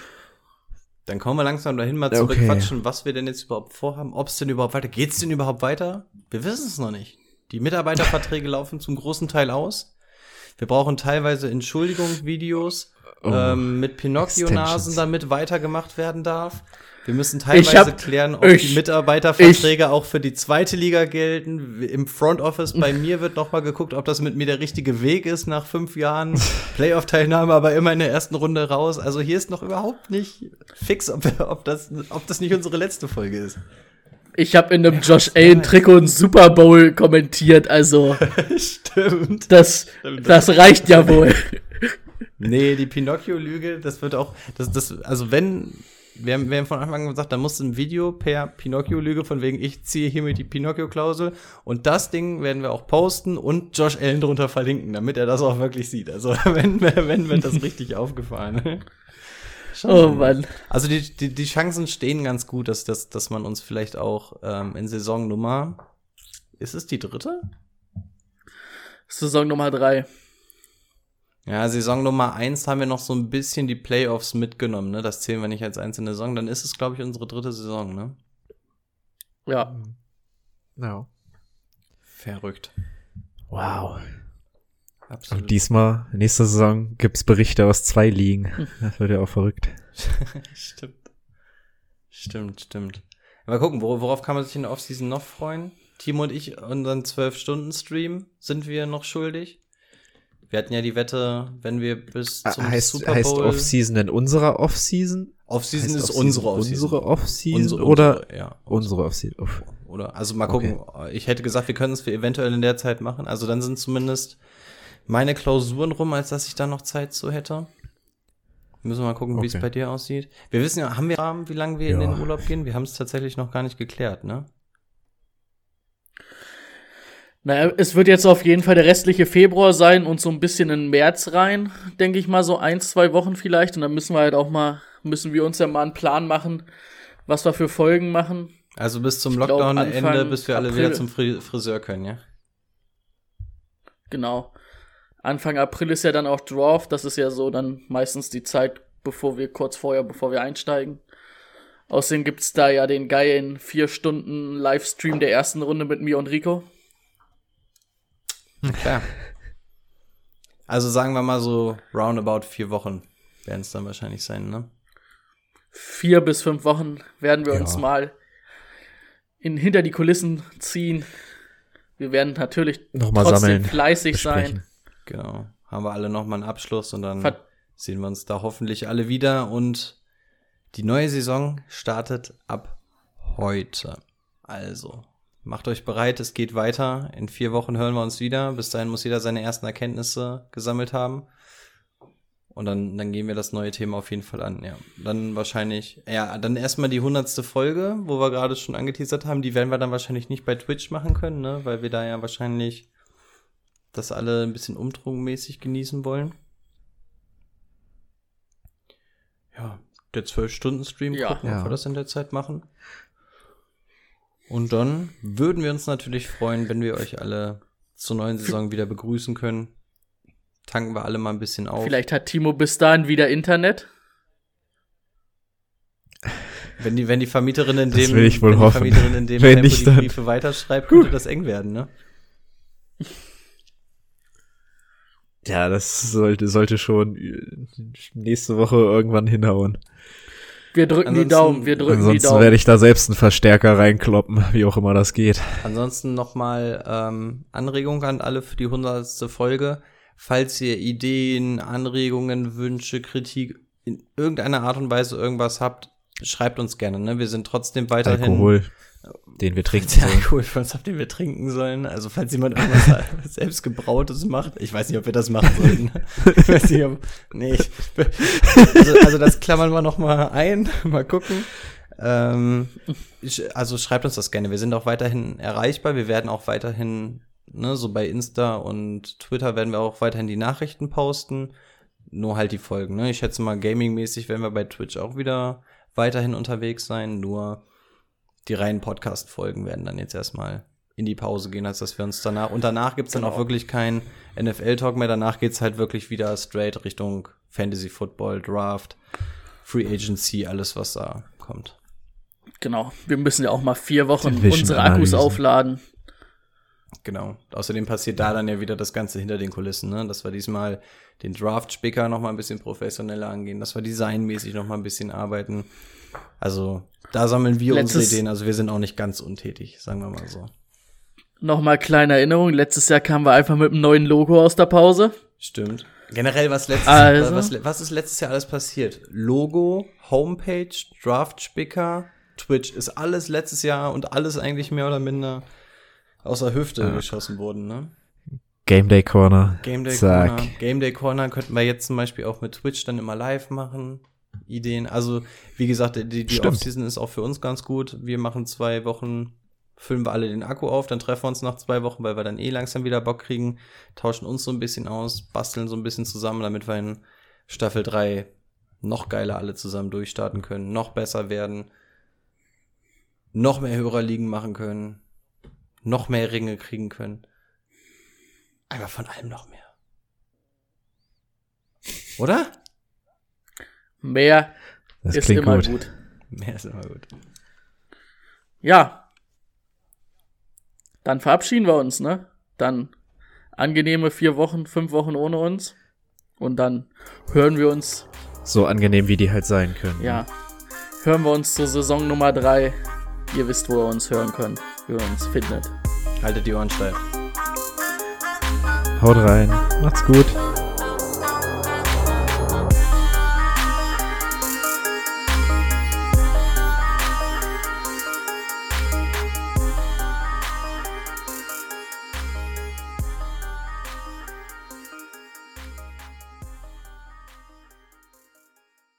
Dann kommen wir langsam dahin mal zu okay. bequatschen, was wir denn jetzt überhaupt vorhaben, ob es denn überhaupt weiter, geht's denn überhaupt weiter? Wir wissen es noch nicht. Die Mitarbeiterverträge laufen zum großen Teil aus. Wir brauchen teilweise Entschuldigungsvideos oh, ähm, mit Pinocchio-Nasen, damit weitergemacht werden darf. Wir müssen teilweise hab, klären, ob ich, die Mitarbeiterverträge ich, auch für die zweite Liga gelten. Im Front Office bei [laughs] mir wird noch mal geguckt, ob das mit mir der richtige Weg ist nach fünf Jahren Playoff-Teilnahme, aber immer in der ersten Runde raus. Also hier ist noch überhaupt nicht fix, ob, ob, das, ob das nicht unsere letzte Folge ist.
Ich habe in einem Josh Allen Trikot einen Super Bowl kommentiert, also [laughs]
stimmt.
Das, stimmt. das reicht ja wohl.
Nee, die Pinocchio-Lüge, das wird auch, das, das, also wenn wir haben, wir haben von Anfang an gesagt, da muss ein Video per Pinocchio-Lüge von wegen, ich ziehe hiermit die Pinocchio-Klausel und das Ding werden wir auch posten und Josh Allen drunter verlinken, damit er das auch wirklich sieht. Also [laughs] wenn, wenn wird das richtig aufgefallen.
Oh Mann.
Also die, die, die Chancen stehen ganz gut, dass, dass, dass man uns vielleicht auch ähm, in Saisonnummer, ist es die dritte?
Saison Nummer drei.
Ja, Saison Nummer eins haben wir noch so ein bisschen die Playoffs mitgenommen, ne? Das zählen wir nicht als einzelne Saison. Dann ist es, glaube ich, unsere dritte Saison, ne?
Ja.
Ja.
Verrückt.
Wow. Absolut. Und diesmal, nächste Saison, gibt's Berichte aus zwei Ligen. [laughs] Das wird ja auch verrückt. [laughs]
stimmt. Stimmt, stimmt. Mal gucken, worauf kann man sich in der Offseason noch freuen? Timo und ich, unseren 12-Stunden-Stream, sind wir noch schuldig? Wir hatten ja die Wette, wenn wir bis
ah, zum heißt, Super Bowl. Heißt Offseason denn unserer Offseason?
Offseason ist Off unsere
Offseason. Unsere Offseason unsere, oder
unsere, ja.
unsere Offseason. Uff.
Oder also mal gucken. Okay. Ich hätte gesagt, wir können es eventuell in der Zeit machen. Also dann sind zumindest meine Klausuren rum, als dass ich da noch Zeit zu hätte. Müssen wir mal gucken, okay. wie es bei dir aussieht. Wir wissen ja, haben wir Rahmen, wie lange wir ja. in den Urlaub gehen? Wir haben es tatsächlich noch gar nicht geklärt, ne?
Naja, es wird jetzt auf jeden Fall der restliche Februar sein und so ein bisschen in März rein, denke ich mal, so ein, zwei Wochen vielleicht. Und dann müssen wir halt auch mal, müssen wir uns ja mal einen Plan machen, was wir für Folgen machen.
Also bis zum Lockdown-Ende, bis wir alle April. wieder zum Friseur können, ja?
Genau. Anfang April ist ja dann auch Draft. Das ist ja so dann meistens die Zeit, bevor wir kurz vorher, bevor wir einsteigen. Außerdem gibt's da ja den geilen vier Stunden Livestream der ersten Runde mit mir und Rico.
Klar. [laughs] Also sagen wir mal so roundabout vier Wochen werden es dann wahrscheinlich sein, ne?
Vier bis fünf Wochen werden wir ja. uns mal in, hinter die Kulissen ziehen. Wir werden natürlich
Nochmal trotzdem sammeln,
fleißig besprechen. sein.
Genau. Haben wir alle nochmal einen Abschluss und dann Ver sehen wir uns da hoffentlich alle wieder. Und die neue Saison startet ab heute. Also, Macht euch bereit, es geht weiter. In vier Wochen hören wir uns wieder. Bis dahin muss jeder seine ersten Erkenntnisse gesammelt haben. Und dann, dann gehen wir das neue Thema auf jeden Fall an, ja. Dann wahrscheinlich, ja, dann erstmal die hundertste Folge, wo wir gerade schon angeteasert haben, die werden wir dann wahrscheinlich nicht bei Twitch machen können, ne, weil wir da ja wahrscheinlich das alle ein bisschen umdruckmäßig genießen wollen. Ja, der 12-Stunden-Stream
Ja.
gucken, ob
Ja.
wir das in der Zeit machen. Und dann würden wir uns natürlich freuen, wenn wir euch alle zur neuen Saison wieder begrüßen können. Tanken wir alle mal ein bisschen auf.
Vielleicht hat Timo bis dahin wieder Internet.
Wenn die, wenn die Vermieterin in
Das
dem,
will ich wohl
wenn
hoffen.
die Vermieterin in dem
Wenn
Tempo die
dann-
Briefe weiterschreibt, könnte das eng werden, ne?
Ja, das sollte, sollte schon äh, nächste Woche irgendwann hinhauen.
Wir drücken die
Ansonsten-
Daumen, wir drücken die
Ansonsten
Daumen.
werde ich da selbst einen Verstärker reinkloppen, wie auch immer das geht.
Ansonsten nochmal ähm, Anregung an alle für die hundertste Folge. Falls ihr Ideen, Anregungen, Wünsche, Kritik in irgendeiner Art und Weise irgendwas habt, schreibt uns gerne. Ne? Wir sind trotzdem weiterhin
Alkohol, den wir trinken sollen.
Alkohol für uns habt, den wir trinken sollen. Also falls jemand irgendwas [laughs] selbst gebrautes macht, ich weiß nicht, ob wir das machen sollten. [laughs] ich weiß nicht, ob, nee, ich, also, also das klammern wir noch mal ein, mal gucken. Ähm, also schreibt uns das gerne. Wir sind auch weiterhin erreichbar. Wir werden auch weiterhin, ne, so bei Insta und Twitter werden wir auch weiterhin die Nachrichten posten. Nur halt die Folgen, ne? Ich schätze mal, gaming-mäßig werden wir bei Twitch auch wieder weiterhin unterwegs sein. Nur die reinen Podcast-Folgen werden dann jetzt erstmal in die Pause gehen, als dass wir uns danach, und danach gibt's dann auch
Genau.
wirklich kein NFL-Talk mehr. Danach geht's halt wirklich wieder straight Richtung Fantasy Football, Draft, Free Agency, alles, was da kommt.
Genau. Wir müssen ja auch mal vier Wochen unsere Akkus aufladen.
Genau. Außerdem passiert da dann ja wieder das Ganze hinter den Kulissen, ne? Dass wir diesmal den Draft-Spicker noch mal ein bisschen professioneller angehen, dass wir designmäßig noch mal ein bisschen arbeiten. Also, da sammeln wir unsere
Letztes-
Ideen. Also, wir sind auch nicht ganz untätig, sagen wir mal so.
Nochmal kleine Erinnerung. Letztes Jahr kamen wir einfach mit einem neuen Logo aus der Pause.
Stimmt. Generell, was letztes
Also?
was, was ist letztes Jahr alles passiert? Logo, Homepage, Draft-Spicker, Twitch ist alles letztes Jahr und alles eigentlich mehr oder minder außer Hüfte geschossen worden, ne?
Game Day Corner.
Game Day
Zack.
Corner. Game Day Corner könnten wir jetzt zum Beispiel auch mit Twitch dann immer live machen. Ideen. Also, wie gesagt, die, die. Offseason ist auch für uns ganz gut. Wir machen zwei Wochen, füllen wir alle den Akku auf, dann treffen wir uns nach zwei Wochen, weil wir dann eh langsam wieder Bock kriegen, tauschen uns so ein bisschen aus, basteln so ein bisschen zusammen, damit wir in Staffel 3 noch geiler alle zusammen durchstarten können, noch besser werden, noch mehr Hörerligen machen können, noch mehr Ringe kriegen können. Einfach von allem noch mehr. Oder?
Mehr
Das
ist immer
gut.
gut.
Mehr ist immer gut.
Ja. Dann verabschieden wir uns, ne? Dann angenehme vier Wochen, fünf Wochen ohne uns. Und dann hören wir uns,
So angenehm, wie die halt sein können.
ja, hören wir uns zur Saison Nummer drei. Ihr wisst, wo ihr uns hören könnt, wie ihr uns findet.
Haltet die Ohren steif.
Haut rein. Macht's gut.